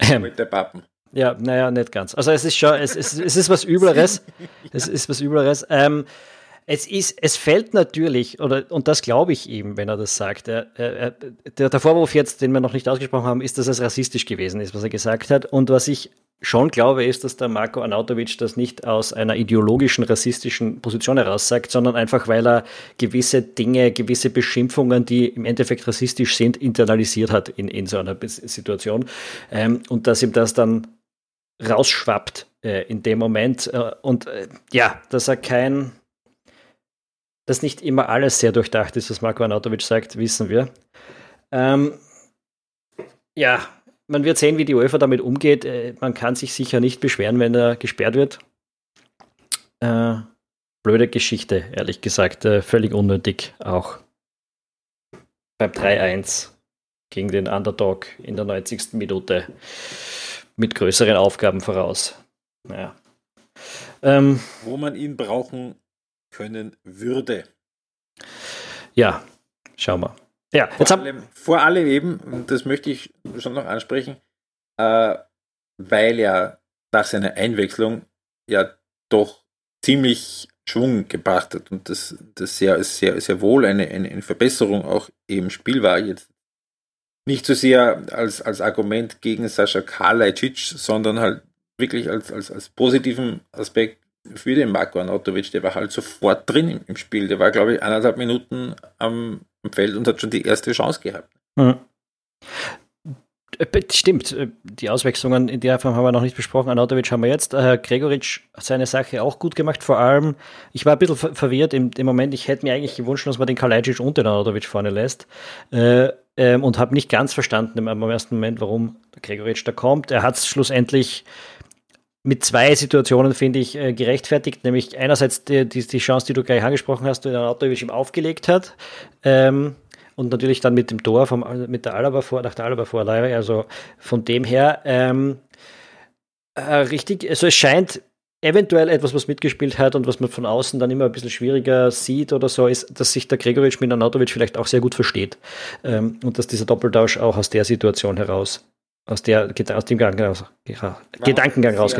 S1: ähm, der Pappen. Ja, naja, nicht ganz. Also es ist schon, es, es, es ist was Übleres. es ist was Übleres. Ähm, es ist, es fällt natürlich, oder, und das glaube ich ihm, wenn er das sagt. Er, er, der, der Vorwurf jetzt, den wir noch nicht ausgesprochen haben, ist, dass es rassistisch gewesen ist, was er gesagt hat. Und was ich schon glaube, ist, dass der Marco Arnautovic das nicht aus einer ideologischen, rassistischen Position heraus sagt, sondern einfach, weil er gewisse Dinge, gewisse Beschimpfungen, die im Endeffekt rassistisch sind, internalisiert hat in, in so einer Situation. Ähm, und dass ihm das dann rausschwappt äh, in dem Moment. Äh, und äh, ja, dass er kein, dass nicht immer alles sehr durchdacht ist, was Marco Arnautovic sagt, wissen wir. Ähm, ja, man wird sehen, wie die UEFA damit umgeht. Äh, man kann sich sicher nicht beschweren, wenn er gesperrt wird. Äh, blöde Geschichte, ehrlich gesagt. Äh, völlig unnötig auch. Beim 3-1 gegen den Underdog in der 90. Minute mit größeren Aufgaben voraus. Naja.
S2: Ähm, Wo man ihn brauchen können würde.
S1: Ja, schau mal.
S2: Ja, vor, allem, vor allem eben, und das möchte ich schon noch ansprechen, äh, weil er nach seiner Einwechslung ja doch ziemlich Schwung gebracht hat und das, das sehr, sehr, sehr wohl eine, eine, eine Verbesserung auch im Spiel war. Jetzt nicht so sehr als, als Argument gegen Sascha Kalajdzic, sondern halt wirklich als, als, als positiven Aspekt für den Marco Anatovic, der war halt sofort drin im, Spiel. Der war, glaube ich, eineinhalb Minuten am, Feld und hat schon die erste Chance gehabt. Mhm.
S1: Stimmt, äh, die Auswechslungen in der Form haben wir noch nicht besprochen. Anatovic haben wir jetzt. Herr Gregoritsch hat seine Sache auch gut gemacht. Vor allem, ich war ein bisschen verwirrt im, im Moment. Ich hätte mir eigentlich gewünscht, dass man den Kalajdzic und den Anatovic vorne lässt. Äh, ähm, und habe nicht ganz verstanden im, im ersten Moment, warum der Gregoritsch da kommt. Er hat es schlussendlich mit zwei Situationen, finde ich, äh, gerechtfertigt. Nämlich einerseits die, die, die, Chance, die du gleich angesprochen hast, die der Autowisch ihm aufgelegt hat. Ähm, und natürlich dann mit dem Tor vom, mit der Alaba vor, nach der Alaba Vorleihe. Also von dem her ähm, äh, richtig, also es scheint eventuell etwas, was mitgespielt hat und was man von außen dann immer ein bisschen schwieriger sieht oder so, ist, dass sich der Gregoritsch mit Anatovic vielleicht auch sehr gut versteht. Ähm, und dass dieser Doppeltausch auch aus der Situation heraus aus, der, aus dem Gedankengang raus, Gedankengang raus.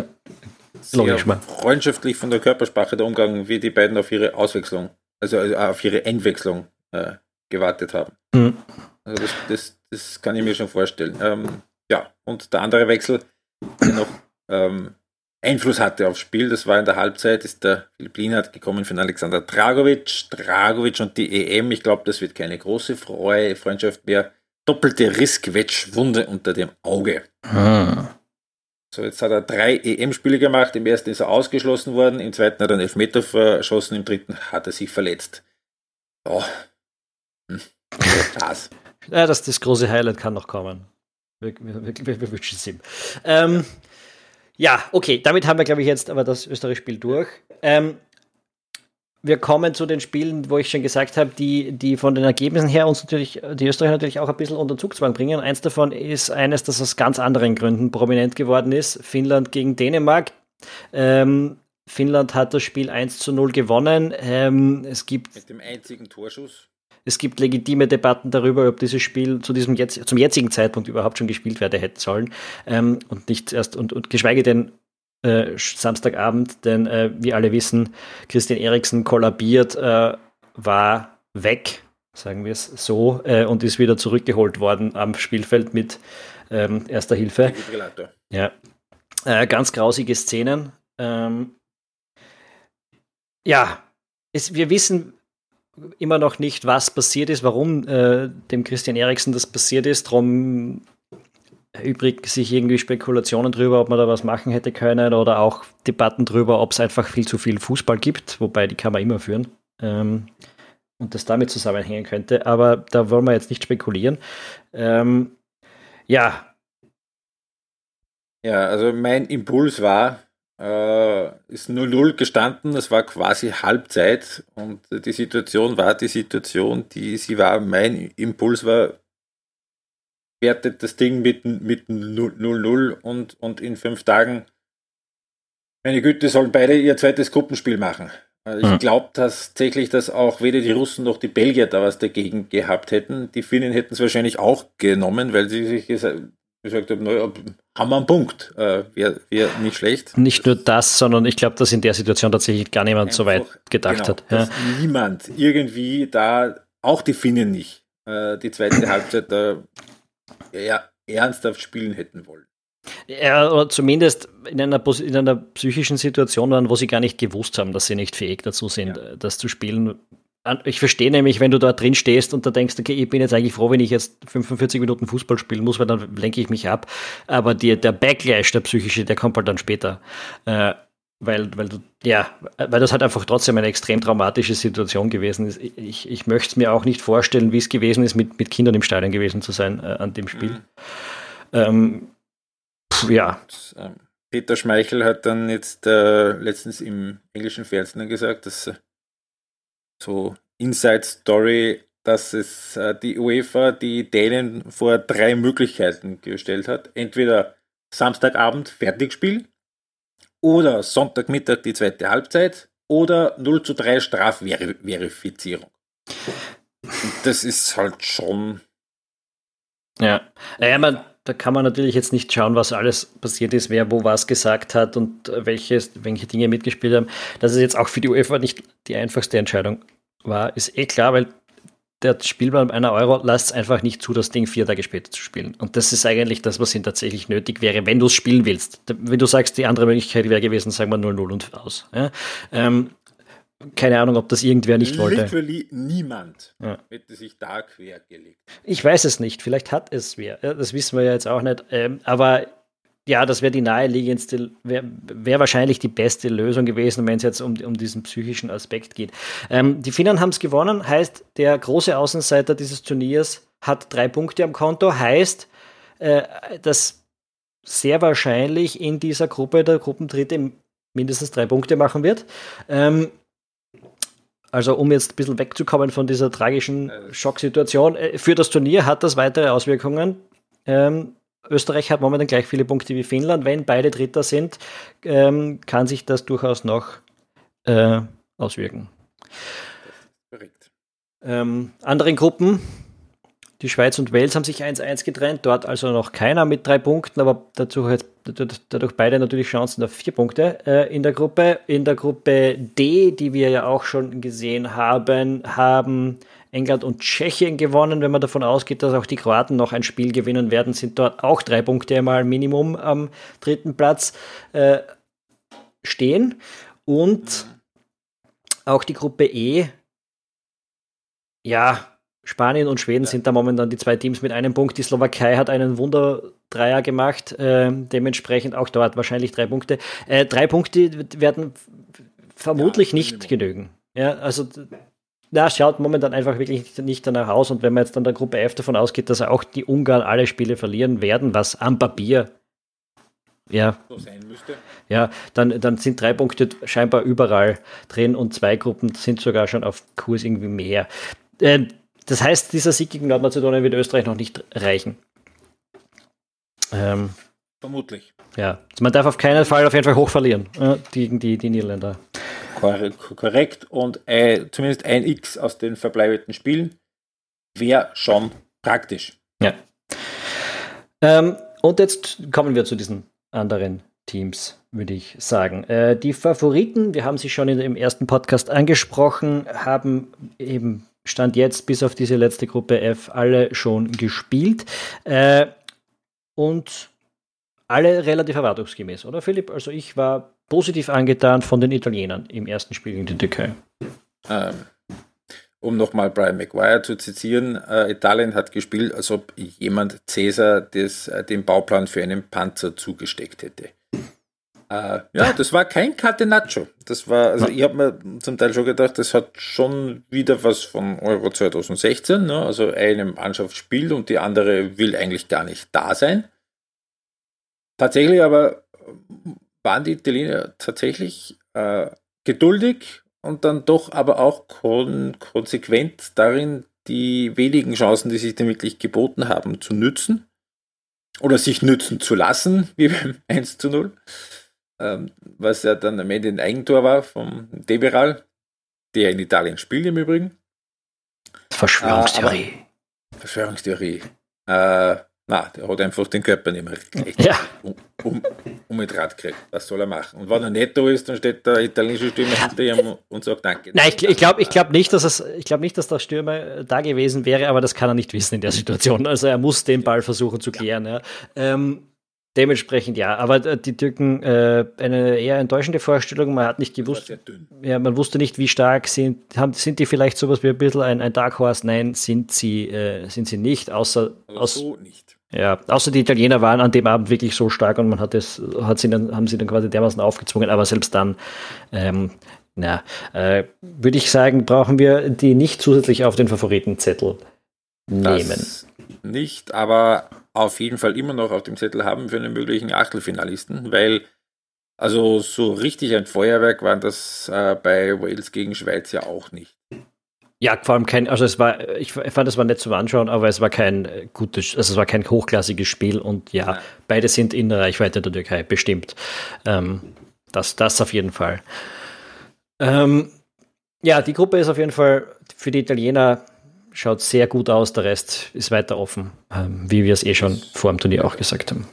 S2: Logisch mal. Freundschaftlich von der Körpersprache der Umgang, wie die beiden auf ihre Auswechslung, also, also auf ihre Einwechslung äh, gewartet haben. Mhm. Also das, das, das, kann ich mir schon vorstellen. Ähm, ja, und der andere Wechsel, der noch ähm, Einfluss hatte aufs Spiel, das war in der Halbzeit, ist der Philipp hat gekommen von Alexander Dragovic. Dragovic und die EM, ich glaube, das wird keine große Freude, Freundschaft mehr doppelte Rissquetschwunde unter dem Auge. Ah. So, jetzt hat er drei EM-Spiele gemacht. Im ersten ist er ausgeschlossen worden, im zweiten hat er einen Elfmeter verschossen, im dritten hat er sich verletzt. Oh.
S1: Hm. Das. ja, das, das große Highlight kann noch kommen. Wir, wir, wir, wir wünschen es ihm. Ähm, Ja, okay, damit haben wir, glaube ich, jetzt aber das Österreich-Spiel durch. Ähm, wir kommen zu den Spielen, wo ich schon gesagt habe, die, die von den Ergebnissen her uns natürlich, die Österreicher natürlich auch ein bisschen unter Zugzwang bringen. Eins davon ist eines, das aus ganz anderen Gründen prominent geworden ist. Finnland gegen Dänemark. Ähm, Finnland hat das Spiel 1 zu 0 gewonnen. Ähm, es gibt.
S2: Mit dem einzigen Torschuss.
S1: Es gibt legitime Debatten darüber, ob dieses Spiel zu diesem jetzt, zum jetzigen Zeitpunkt überhaupt schon gespielt werden hätte sollen. Ähm, und nicht erst, und, und geschweige denn äh, Samstagabend, denn äh, wie alle wissen, Christian Eriksen kollabiert, äh, war weg, sagen wir es so, äh, und ist wieder zurückgeholt worden am Spielfeld mit ähm, erster Hilfe. Ja. Äh, ganz grausige Szenen. Ähm, ja, es, wir wissen immer noch nicht, was passiert ist, warum äh, dem Christian Eriksen das passiert ist. Darum übrig sich irgendwie Spekulationen drüber, ob man da was machen hätte können oder auch Debatten drüber, ob es einfach viel zu viel Fußball gibt, wobei die kann man immer führen ähm, und das damit zusammenhängen könnte. Aber da wollen wir jetzt nicht spekulieren. Ähm, ja.
S2: Ja, also mein Impuls war, äh, ist 0-0 gestanden, das war quasi Halbzeit und die Situation war die Situation, die sie war. Mein Impuls war, wertet das Ding mit, mit 0-0 und, und in fünf Tagen, meine Güte, sollen beide ihr zweites Gruppenspiel machen. Also ich glaube tatsächlich, dass auch weder die Russen noch die Belgier da was dagegen gehabt hätten. Die Finnen hätten es wahrscheinlich auch genommen, weil sie sich gesagt, gesagt haben, naja, haben wir einen Punkt. Äh, Wäre wär nicht schlecht.
S1: Nicht nur das, sondern ich glaube, dass in der Situation tatsächlich gar niemand Einfach, so weit gedacht genau, hat.
S2: Ja. niemand irgendwie da, auch die Finnen nicht, äh, die zweite Halbzeit da ja, ernsthaft spielen hätten wollen.
S1: Ja, oder zumindest in einer, in einer psychischen Situation waren, wo sie gar nicht gewusst haben, dass sie nicht fähig dazu sind, ja. das zu spielen. Ich verstehe nämlich, wenn du da drin stehst und da denkst, okay, ich bin jetzt eigentlich froh, wenn ich jetzt 45 Minuten Fußball spielen muss, weil dann lenke ich mich ab. Aber die, der Backlash, der psychische, der kommt halt dann später. Weil, weil ja, weil das halt einfach trotzdem eine extrem traumatische Situation gewesen ist. Ich, ich möchte es mir auch nicht vorstellen, wie es gewesen ist, mit, mit Kindern im Stadion gewesen zu sein äh, an dem Spiel. Mhm. Ähm, pf, ja.
S2: Ähm, Peter Schmeichel hat dann jetzt äh, letztens im englischen Fernsehen gesagt, dass äh, so Inside Story, dass es äh, die UEFA die Dänen vor drei Möglichkeiten gestellt hat. Entweder Samstagabend Fertigspiel oder Sonntagmittag die zweite Halbzeit oder 0 zu 3 Strafverifizierung. Das ist halt schon.
S1: Ja, naja, man, da kann man natürlich jetzt nicht schauen, was alles passiert ist, wer wo was gesagt hat und welche, welche Dinge mitgespielt haben. Dass es jetzt auch für die UEFA nicht die einfachste Entscheidung war, ist eh klar, weil der Spielplan einer Euro lasst einfach nicht zu, das Ding vier Tage später zu spielen. Und das ist eigentlich das, was ihnen tatsächlich nötig wäre, wenn du es spielen willst. Wenn du sagst, die andere Möglichkeit wäre gewesen, sagen wir 0-0 und aus. Ja? Ähm, keine Ahnung, ob das irgendwer nicht wollte.
S2: Literally niemand ja. hätte sich da quergelegt.
S1: Ich weiß es nicht. Vielleicht hat es wer. Das wissen wir ja jetzt auch nicht. Ähm, aber ja, das wäre die naheliegendste, wäre wär wahrscheinlich die beste Lösung gewesen, wenn es jetzt um, um diesen psychischen Aspekt geht. Ähm, die Finnen haben es gewonnen, heißt, der große Außenseiter dieses Turniers hat drei Punkte am Konto, heißt, äh, dass sehr wahrscheinlich in dieser Gruppe der Gruppendritte mindestens drei Punkte machen wird. Ähm, also um jetzt ein bisschen wegzukommen von dieser tragischen äh. Schocksituation, äh, für das Turnier hat das weitere Auswirkungen. Ähm, Österreich hat momentan gleich viele Punkte wie Finnland. Wenn beide Dritter sind, ähm, kann sich das durchaus noch äh, auswirken. Ähm, anderen Gruppen, die Schweiz und Wales haben sich 1-1 getrennt, dort also noch keiner mit drei Punkten, aber dazu hat dadurch beide natürlich Chancen auf vier Punkte äh, in der Gruppe. In der Gruppe D, die wir ja auch schon gesehen haben, haben England und Tschechien gewonnen. Wenn man davon ausgeht, dass auch die Kroaten noch ein Spiel gewinnen werden, sind dort auch drei Punkte einmal Minimum am dritten Platz äh, stehen. Und auch die Gruppe E, ja, Spanien und Schweden sind da momentan die zwei Teams mit einem Punkt. Die Slowakei hat einen Wunderdreier gemacht, äh, dementsprechend auch dort wahrscheinlich drei Punkte. Äh, drei Punkte werden vermutlich ja, nicht genügen. Ja, also na, schaut momentan einfach wirklich nicht danach aus. Und wenn man jetzt dann der Gruppe F davon ausgeht, dass auch die Ungarn alle Spiele verlieren werden, was am Papier ja, so sein müsste. Ja, dann, dann sind drei Punkte scheinbar überall drin und zwei Gruppen sind sogar schon auf Kurs irgendwie mehr. Äh, das heißt, dieser Sieg gegen Nordmazedonien wird Österreich noch nicht reichen.
S2: Ähm, Vermutlich.
S1: Ja, man darf auf keinen Fall auf jeden Fall hoch verlieren äh, gegen die, die Niederländer.
S2: Korrekt. Und äh, zumindest ein X aus den verbleibenden Spielen wäre schon praktisch.
S1: Ja. Ähm, und jetzt kommen wir zu diesen anderen Teams, würde ich sagen. Äh, die Favoriten, wir haben sie schon in, im ersten Podcast angesprochen, haben eben Stand jetzt bis auf diese letzte Gruppe F alle schon gespielt. Äh, und alle relativ erwartungsgemäß, oder Philipp? Also ich war positiv angetan von den Italienern im ersten Spiel gegen die Türkei.
S2: Ähm, um nochmal Brian Maguire zu zitieren, äh, Italien hat gespielt, als ob jemand Cäsar des, äh, den Bauplan für einen Panzer zugesteckt hätte. Äh, ja, das war kein Catenaccio. Das war, also ich habe mir zum Teil schon gedacht, das hat schon wieder was von Euro 2016. Ne? Also eine Mannschaft spielt und die andere will eigentlich gar nicht da sein. Tatsächlich aber waren die Italiener tatsächlich äh, geduldig und dann doch aber auch kon konsequent darin, die wenigen Chancen, die sich dann wirklich geboten haben, zu nützen oder sich nützen zu lassen, wie beim 1 zu 0, ähm, was ja dann am Ende ein Eigentor war vom Deberal, der in Italien spielt im Übrigen.
S1: Verschwörungstheorie.
S2: Äh, Verschwörungstheorie. Äh, na, der hat einfach den Körper nicht mehr recht
S1: ja.
S2: um, um, um mit Rad gekriegt. Was soll er machen? Und wenn er netto ist, dann steht der italienische Stürmer hinter ihm und sagt Danke.
S1: Nein, ich, ich glaube ich glaub nicht, dass es, ich glaube nicht, dass der Stürmer da gewesen wäre, aber das kann er nicht wissen in der Situation. Also er muss den Ball versuchen zu klären. Ja. Ähm, Dementsprechend ja, aber die Türken äh, eine eher enttäuschende Vorstellung. Man hat nicht gewusst, ja, man wusste nicht, wie stark sind, haben, sind die vielleicht sowas wie ein bisschen ein, ein Dark Horse? Nein, sind sie, äh, sind sie nicht, außer
S2: also aus, so nicht.
S1: Ja, außer die Italiener waren an dem Abend wirklich so stark und man hat es, hat sie dann, haben sie dann quasi dermaßen aufgezwungen, aber selbst dann, ähm, na, äh, würde ich sagen, brauchen wir die nicht zusätzlich auf den Favoritenzettel nehmen. Das
S2: nicht, aber auf jeden Fall immer noch auf dem Zettel haben für einen möglichen Achtelfinalisten, weil also so richtig ein Feuerwerk waren das äh, bei Wales gegen Schweiz ja auch nicht.
S1: Ja, vor allem kein, also es war, ich fand, es war nett zum Anschauen, aber es war kein äh, gutes, also es war kein hochklassiges Spiel und ja, ja. beide sind in der Reichweite der Türkei, bestimmt. Ähm, das, das auf jeden Fall. Ähm, ja, die Gruppe ist auf jeden Fall für die Italiener schaut sehr gut aus, der Rest ist weiter offen, ähm, wie wir es eh schon vor dem Turnier auch gesagt haben.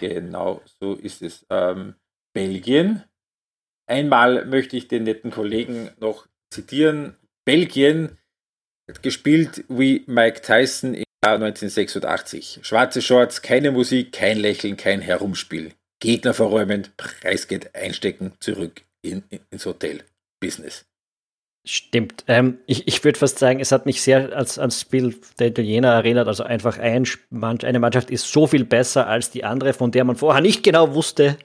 S2: Genau, so ist es. Ähm, Belgien. Einmal möchte ich den netten Kollegen noch zitieren. Belgien hat gespielt wie Mike Tyson im Jahr 1986. Schwarze Shorts, keine Musik, kein Lächeln, kein Herumspiel. Gegner verräumen, Preisgeld einstecken, zurück in, in, ins Hotel. Business.
S1: Stimmt. Ähm, ich ich würde fast sagen, es hat mich sehr als, ans Spiel der Italiener erinnert. Also einfach ein, eine Mannschaft ist so viel besser als die andere, von der man vorher nicht genau wusste,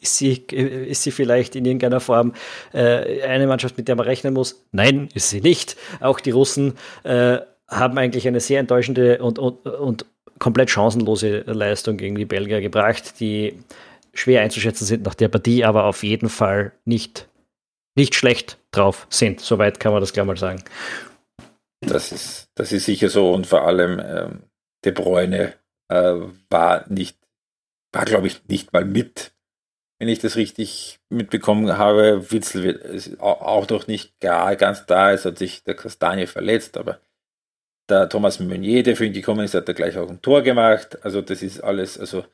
S1: ist sie, ist sie vielleicht in irgendeiner Form äh, eine Mannschaft, mit der man rechnen muss? Nein, ist sie nicht. Auch die Russen äh, haben eigentlich eine sehr enttäuschende und, und, und komplett chancenlose Leistung gegen die Belgier gebracht, die schwer einzuschätzen sind nach der Partie, aber auf jeden Fall nicht nicht schlecht drauf sind. Soweit kann man das gleich mal sagen.
S2: Das ist, das ist sicher so und vor allem ähm, De Bruyne äh, war nicht, war glaube ich nicht mal mit, wenn ich das richtig mitbekommen habe. Witzel wird auch noch nicht ganz da, es hat sich der Kastanie verletzt, aber der Thomas Meunier, der für ihn gekommen ist, hat da gleich auch ein Tor gemacht. Also das ist alles, also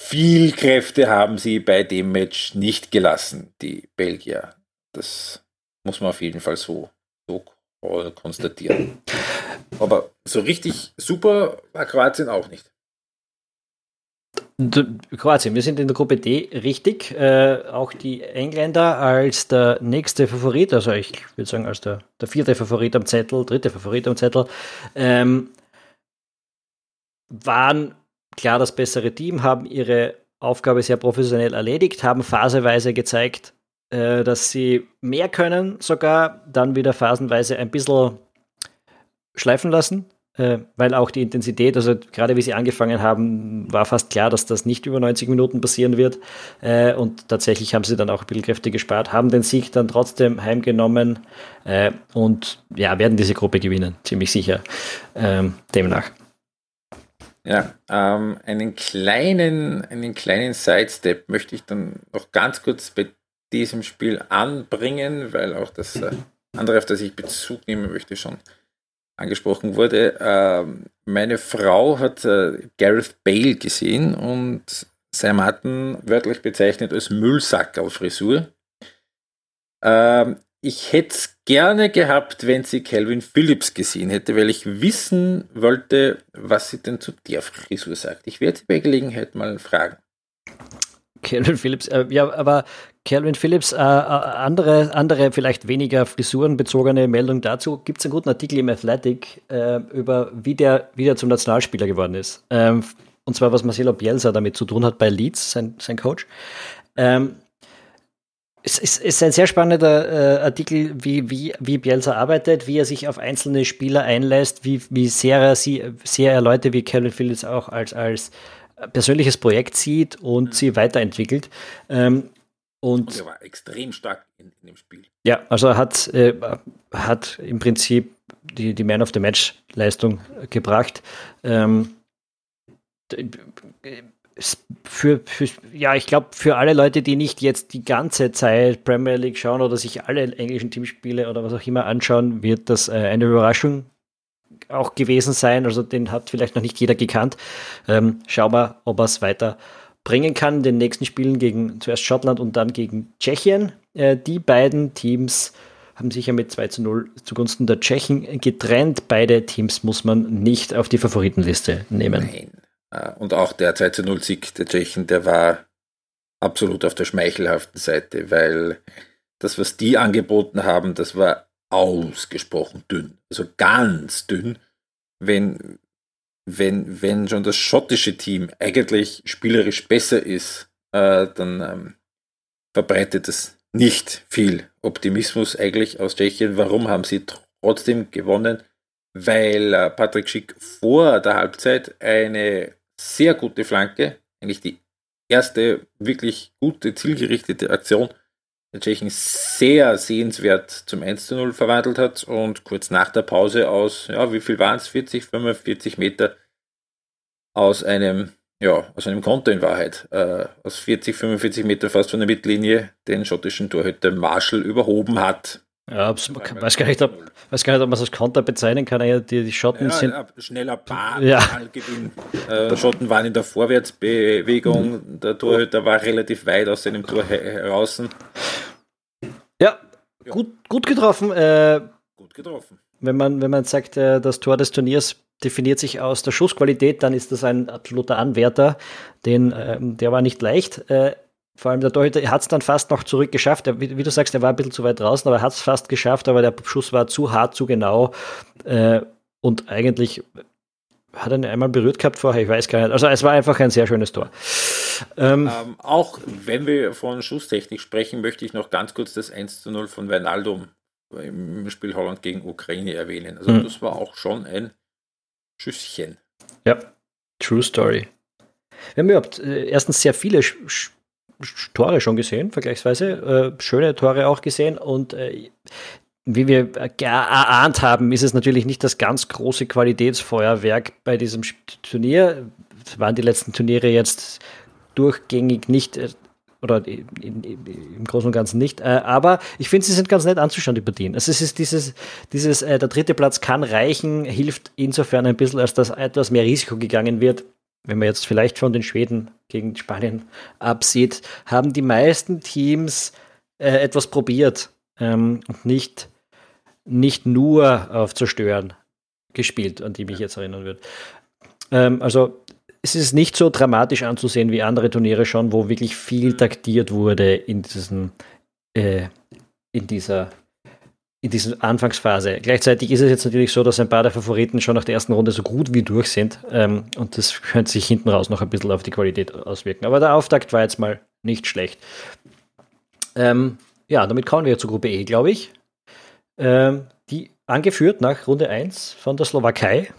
S2: viel Kräfte haben sie bei dem Match nicht gelassen, die Belgier. Das muss man auf jeden Fall so, so konstatieren. Aber so richtig super war Kroatien auch nicht.
S1: Kroatien, wir sind in der Gruppe D richtig. Äh, auch die Engländer als der nächste Favorit, also ich würde sagen als der, der vierte Favorit am Zettel, dritte Favorit am Zettel, ähm, waren klar das bessere Team, haben ihre Aufgabe sehr professionell erledigt, haben phaseweise gezeigt, äh, dass sie mehr können, sogar dann wieder phasenweise ein bisschen schleifen lassen. Äh, weil auch die Intensität, also gerade wie sie angefangen haben, war fast klar, dass das nicht über 90 Minuten passieren wird. Äh, und tatsächlich haben sie dann auch ein bisschen Kräfte gespart, haben den Sieg dann trotzdem heimgenommen äh, und ja, werden diese Gruppe gewinnen, ziemlich sicher. Ähm, demnach.
S2: Ja, ähm, einen kleinen, einen kleinen Sidestep möchte ich dann noch ganz kurz bei diesem Spiel anbringen, weil auch das andere, auf das ich Bezug nehmen möchte, schon angesprochen wurde. Ähm, meine Frau hat äh, Gareth Bale gesehen und Sam Martin wörtlich bezeichnet als Müllsackerl-Frisur. Ähm, ich hätte es gerne gehabt, wenn sie Calvin Phillips gesehen hätte, weil ich wissen wollte, was sie denn zu der Frisur sagt. Ich werde sie bei Gelegenheit mal fragen.
S1: Calvin Phillips, äh, ja, aber Calvin Phillips, äh, äh, andere, andere, vielleicht weniger frisurenbezogene Meldung dazu. Gibt es einen guten Artikel im Athletic äh, über, wie der wieder zum Nationalspieler geworden ist. Ähm, und zwar, was Marcelo Bielsa damit zu tun hat bei Leeds, sein, sein Coach. Ähm, es ist, ist, ein sehr spannender äh, Artikel, wie, wie, wie Bielsa arbeitet, wie er sich auf einzelne Spieler einlässt, wie, wie sehr er sie, sehr er Leute wie Calvin Phillips auch als, als persönliches Projekt sieht und mhm. sie weiterentwickelt. Ähm, und, und
S2: er war extrem stark in, in dem Spiel.
S1: Ja, also er hat, äh, hat im Prinzip die, die Man of the Match Leistung gebracht. Ähm, für, für, ja, ich glaube, für alle Leute, die nicht jetzt die ganze Zeit Premier League schauen oder sich alle englischen Teamspiele oder was auch immer anschauen, wird das äh, eine Überraschung auch gewesen sein. Also den hat vielleicht noch nicht jeder gekannt. Ähm, schauen wir, ob er es weiter bringen kann. In den nächsten Spielen gegen zuerst Schottland und dann gegen Tschechien. Äh, die beiden Teams haben sich ja mit 2 zu 0 zugunsten der Tschechen getrennt. Beide Teams muss man nicht auf die Favoritenliste nehmen.
S2: Nein. Äh, und auch der 2 zu 0 Sieg der Tschechen, der war absolut auf der schmeichelhaften Seite, weil das, was die angeboten haben, das war ausgesprochen dünn. Also ganz dünn. Wenn, wenn, wenn schon das schottische Team eigentlich spielerisch besser ist, äh, dann ähm, verbreitet es nicht viel Optimismus eigentlich aus Tschechien. Warum haben sie trotzdem gewonnen? Weil äh, Patrick Schick vor der Halbzeit eine sehr gute Flanke, eigentlich die erste wirklich gute, zielgerichtete Aktion der Tschechen sehr sehenswert zum 1 zu 0 verwandelt hat und kurz nach der Pause aus, ja, wie viel waren es? 40, 45 Meter aus einem, ja, aus einem Konter in Wahrheit, äh, aus 40, 45 Meter fast von der Mittellinie den schottischen Torhüter Marshall überhoben hat.
S1: Ja, weiß gar, nicht, ob, weiß gar nicht, ob man es als Konter bezeichnen kann. Ja, die, die Schotten ja, sind.
S2: schneller Bahn, ja. Äh, Schotten waren in der Vorwärtsbewegung. Der Torhüter war relativ weit aus seinem Tor heraus.
S1: Ja, ja. Gut, gut getroffen. Äh,
S2: gut getroffen.
S1: Wenn man, wenn man sagt, äh, das Tor des Turniers definiert sich aus der Schussqualität, dann ist das ein absoluter Anwärter. Den, äh, der war nicht leicht. Vor allem der Torhüter hat es dann fast noch zurückgeschafft. Wie, wie, du sagst, er war ein bisschen zu weit draußen, aber er hat es fast geschafft, aber der Schuss war zu hart, zu genau. Äh, und eigentlich hat er ihn einmal berührt gehabt vorher, ich weiß gar nicht. Also es war einfach ein sehr schönes Tor.
S2: Ähm, ähm, auch wenn wir von Schusstechnik sprechen, möchte ich noch ganz kurz das 1 zu 0 von Weinaldum im Spiel Holland gegen Ukraine erwähnen. Also mhm. das war auch schon ein Schüsschen.
S1: Ja, True Story. Wir haben überhaupt äh, erstens sehr viele Tore schon gesehen, vergleichsweise. Äh, schöne Tore auch gesehen und äh, wie wir erahnt haben, ist es natürlich nicht das ganz große Qualitätsfeuerwerk bei diesem Turnier. Das waren die letzten Turniere jetzt durchgängig nicht äh, oder in, in, im Großen und Ganzen nicht. Äh, aber ich finde, sie sind ganz nett anzuschauen, die Partien. Also es ist dieses, dieses äh, der dritte Platz kann reichen, hilft insofern ein bisschen, als dass etwas mehr Risiko gegangen wird wenn man jetzt vielleicht von den Schweden gegen Spanien absieht, haben die meisten Teams äh, etwas probiert ähm, und nicht, nicht nur auf Zerstören gespielt, an die mich jetzt erinnern würde. Ähm, also es ist nicht so dramatisch anzusehen wie andere Turniere schon, wo wirklich viel taktiert wurde in diesen äh, in dieser in dieser Anfangsphase. Gleichzeitig ist es jetzt natürlich so, dass ein paar der Favoriten schon nach der ersten Runde so gut wie durch sind. Ähm, und das könnte sich hinten raus noch ein bisschen auf die Qualität auswirken. Aber der Auftakt war jetzt mal nicht schlecht. Ähm, ja, damit kommen wir zur Gruppe E, glaube ich. Ähm, die angeführt nach Runde 1 von der Slowakei.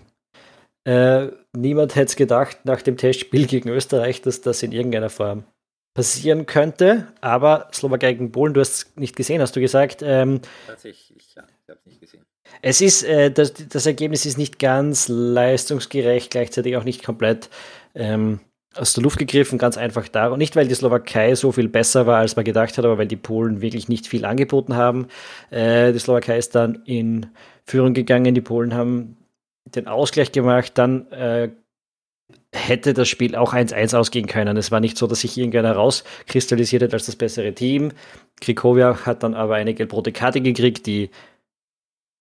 S1: Äh, niemand hätte es gedacht nach dem Testspiel gegen Österreich, dass das in irgendeiner Form passieren könnte. Aber Slowakei gegen Polen, du hast es nicht gesehen, hast du gesagt. Ähm, Tatsächlich, ja, ich habe es nicht gesehen. Es ist, äh, das, das, Ergebnis ist nicht ganz leistungsgerecht, gleichzeitig auch nicht komplett ähm, aus der Luft gegriffen, ganz einfach da. Und nicht, weil die Slowakei so viel besser war, als man gedacht hat, aber weil die Polen wirklich nicht viel angeboten haben. Äh, die Slowakei ist dann in Führung gegangen, die Polen haben den Ausgleich gemacht, dann äh, hätte das Spiel auch 1-1 ausgehen können. Es war nicht so, dass sich irgendeiner rauskristallisiert hat als das bessere Team. Krikowiak hat dann aber eine gelb-rote Karte gekriegt, die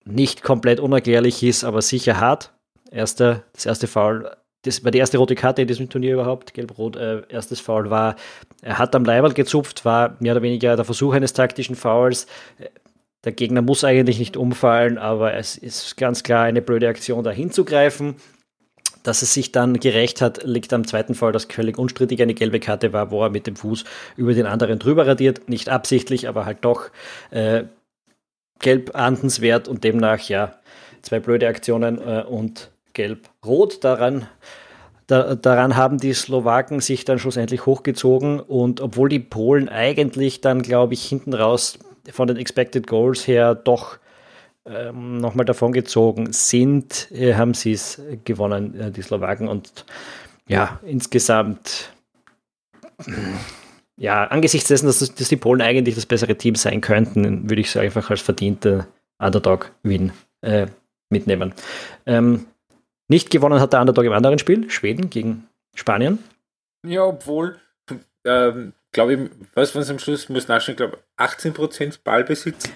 S1: nicht komplett unerklärlich ist, aber sicher hart. Erste, das erste Foul, das war die erste rote Karte in diesem Turnier überhaupt. Gelb-rot, äh, erstes Foul war, er hat am Leiberl gezupft, war mehr oder weniger der Versuch eines taktischen Fouls. Der Gegner muss eigentlich nicht umfallen, aber es ist ganz klar eine blöde Aktion, da hinzugreifen. Dass es sich dann gerecht hat, liegt am zweiten Fall, dass völlig unstrittig eine gelbe Karte war, wo er mit dem Fuß über den anderen drüber radiert. Nicht absichtlich, aber halt doch äh, gelb ahndenswert und demnach ja zwei blöde Aktionen äh, und gelb-rot. Daran, da, daran haben die Slowaken sich dann schlussendlich hochgezogen und obwohl die Polen eigentlich dann, glaube ich, hinten raus von den Expected Goals her doch ähm, nochmal davon gezogen sind, äh, haben sie es gewonnen, äh, die Slowaken. Und ja, insgesamt, ja, angesichts dessen, dass, dass, die Polen eigentlich das bessere Team sein könnten, würde ich sie einfach als verdiente Underdog-Win äh, mitnehmen. Ähm, nicht gewonnen hat der Underdog im anderen Spiel, Schweden gegen Spanien.
S2: Ja, obwohl, ähm, glaube ich, was waren es am Schluss, muss nachschauen, glaube 18% Ballbesitz.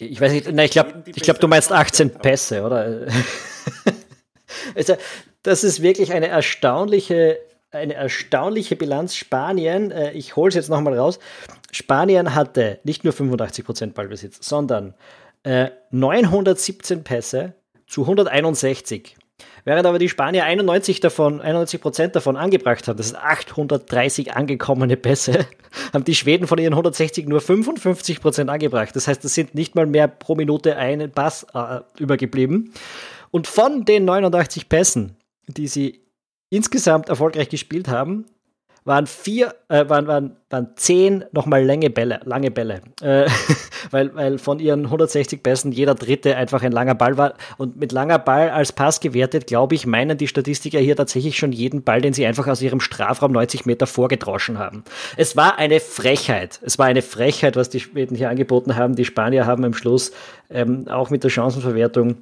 S1: Ich weiß nicht, nein, ich glaube, ich glaub, du meinst 18 Pässe, oder? also, das ist wirklich eine erstaunliche, eine erstaunliche Bilanz. Spanien, äh, ich hole es jetzt nochmal raus. Spanien hatte nicht nur 85% Ballbesitz, sondern äh, 917 Pässe zu 161. Während aber die Spanier 91 davon, 91 Prozent davon angebracht haben, das sind 830 angekommene Pässe, haben die Schweden von ihren 160 nur 55 Prozent angebracht. Das heißt, es sind nicht mal mehr pro Minute einen Pass äh, übergeblieben. Und von den 89 Pässen, die sie insgesamt erfolgreich gespielt haben, waren vier, äh, waren, waren, waren zehn nochmal lange Bälle, lange Bälle. Äh, weil, weil von ihren 160 Pässen jeder dritte einfach ein langer Ball war. Und mit langer Ball als Pass gewertet, glaube ich, meinen die Statistiker hier tatsächlich schon jeden Ball, den sie einfach aus ihrem Strafraum 90 Meter vorgedrauschen haben. Es war eine Frechheit. Es war eine Frechheit, was die Schweden hier angeboten haben. Die Spanier haben am Schluss ähm, auch mit der Chancenverwertung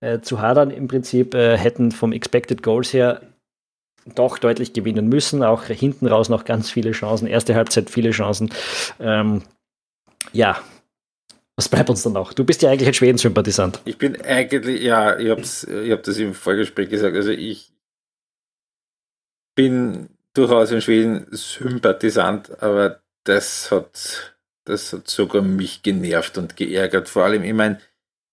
S1: äh, zu hadern im Prinzip, äh, hätten vom Expected Goals her doch deutlich gewinnen müssen. Auch hinten raus noch ganz viele Chancen. Erste Halbzeit viele Chancen. Ähm, ja, was bleibt uns dann noch? Du bist ja eigentlich ein Schweden-Sympathisant.
S2: Ich bin eigentlich, ja, ich habe ich hab das im Vorgespräch gesagt, also ich bin durchaus ein Schweden-Sympathisant, aber das hat, das hat sogar mich genervt und geärgert. Vor allem, ich meine,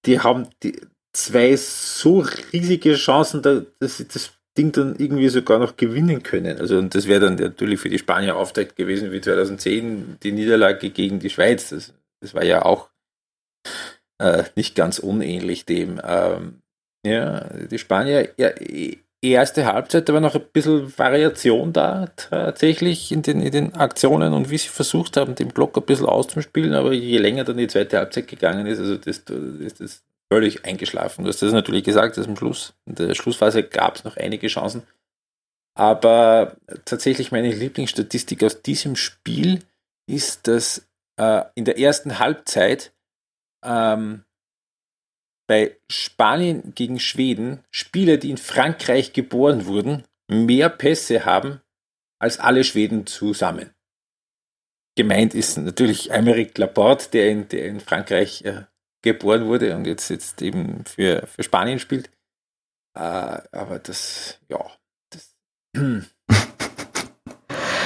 S2: die haben die zwei so riesige Chancen, dass sie das Ding dann irgendwie sogar noch gewinnen können. Also, und das wäre dann natürlich für die Spanier Auftakt gewesen wie 2010 die Niederlage gegen die Schweiz. Das, das war ja auch äh, nicht ganz unähnlich dem. Ähm, ja, die Spanier, ja, erste Halbzeit, da war noch ein bisschen Variation da tatsächlich in den, in den Aktionen und wie sie versucht haben, den Block ein bisschen auszuspielen, aber je länger dann die zweite Halbzeit gegangen ist, also das, das, das völlig eingeschlafen. Du hast das natürlich gesagt, dass im Schluss, in der Schlussphase gab es noch einige Chancen. Aber tatsächlich meine Lieblingsstatistik aus diesem Spiel ist, dass äh, in der ersten Halbzeit ähm, bei Spanien gegen Schweden Spieler, die in Frankreich geboren wurden, mehr Pässe haben als alle Schweden zusammen. Gemeint ist natürlich Aymeric Laporte, der in, der in Frankreich äh, geboren wurde und jetzt, jetzt eben für, für Spanien spielt. Äh, aber das, ja, das.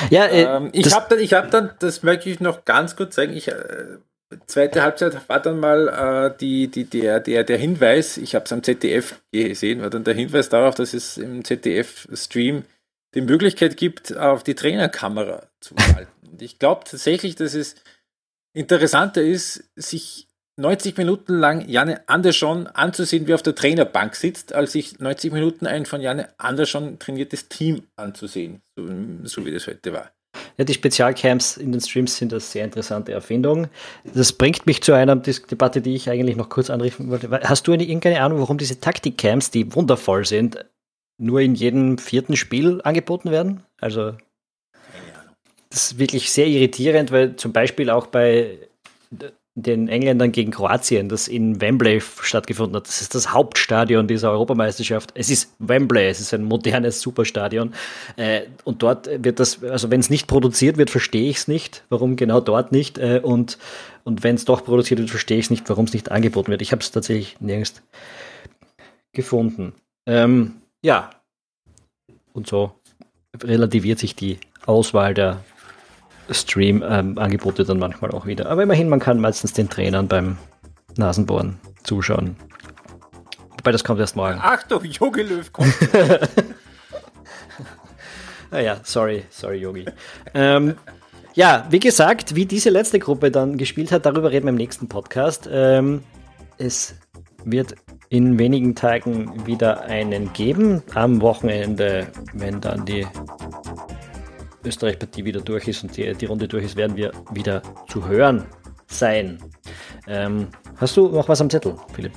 S2: ja, äh, ähm, ich habe dann, ich habe dann, das möchte ich noch ganz kurz sagen, ich, äh, zweite Halbzeit war dann mal äh, die, die, der, der, der Hinweis, ich habe es am ZDF gesehen, war dann der Hinweis darauf, dass es im ZDF-Stream die Möglichkeit gibt, auf die Trainerkamera zu halten. Und ich glaube tatsächlich, dass es interessanter ist, sich 90 Minuten lang Janne Andersson anzusehen, wie auf der Trainerbank sitzt, als sich 90 Minuten ein von Janne Andersson trainiertes Team anzusehen, so, so wie das heute war.
S1: Ja, die Spezialcamps in den Streams sind eine sehr interessante Erfindung. Das bringt mich zu einer Debatte, die ich eigentlich noch kurz anrichten wollte. Hast du eine, irgendeine Ahnung, warum diese Taktikcamps, die wundervoll sind, nur in jedem vierten Spiel angeboten werden? Also, das ist wirklich sehr irritierend, weil zum Beispiel auch bei den Engländern gegen Kroatien, das in Wembley stattgefunden hat. Das ist das Hauptstadion dieser Europameisterschaft. Es ist Wembley, es ist ein modernes Superstadion. Äh, und dort wird das, also wenn es nicht produziert wird, verstehe ich es nicht, warum genau dort nicht. Äh, und und wenn es doch produziert wird, verstehe ich es nicht, warum es nicht angeboten wird. Ich habe es tatsächlich nirgends gefunden. Ähm, ja. Und so relativiert sich die Auswahl der Stream-Angebote ähm, dann manchmal auch wieder. Aber immerhin, man kann meistens den Trainern beim Nasenbohren zuschauen. Wobei das kommt erst morgen.
S2: Achtung, Yogi Löw kommt.
S1: naja, ah sorry, sorry, Yogi. ähm, ja, wie gesagt, wie diese letzte Gruppe dann gespielt hat, darüber reden wir im nächsten Podcast. Ähm, es wird in wenigen Tagen wieder einen geben. Am Wochenende, wenn dann die Österreich-Partie wieder durch ist und die, die, Runde durch ist, werden wir wieder zu hören sein. Ähm, hast du noch was am Zettel, Philipp?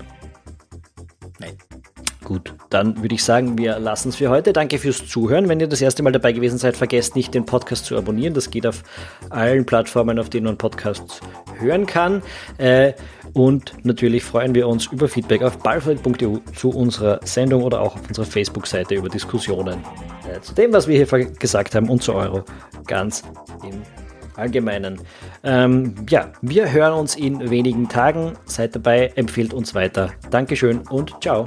S1: Gut, dann würde ich sagen, wir lassen es für heute. Danke fürs Zuhören. Wenn ihr das erste Mal dabei gewesen seid, vergesst nicht, den Podcast zu abonnieren. Das geht auf allen Plattformen, auf denen man Podcasts hören kann. Äh, und natürlich freuen wir uns über Feedback auf ballfeld.eu zu unserer Sendung oder auch auf unserer Facebook-Seite über Diskussionen äh, zu dem, was wir hier gesagt haben und zu Euro ganz im Allgemeinen. Ähm, ja, wir hören uns in wenigen Tagen. Seid dabei, empfehlt uns weiter. Dankeschön und ciao.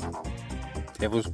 S2: é vos.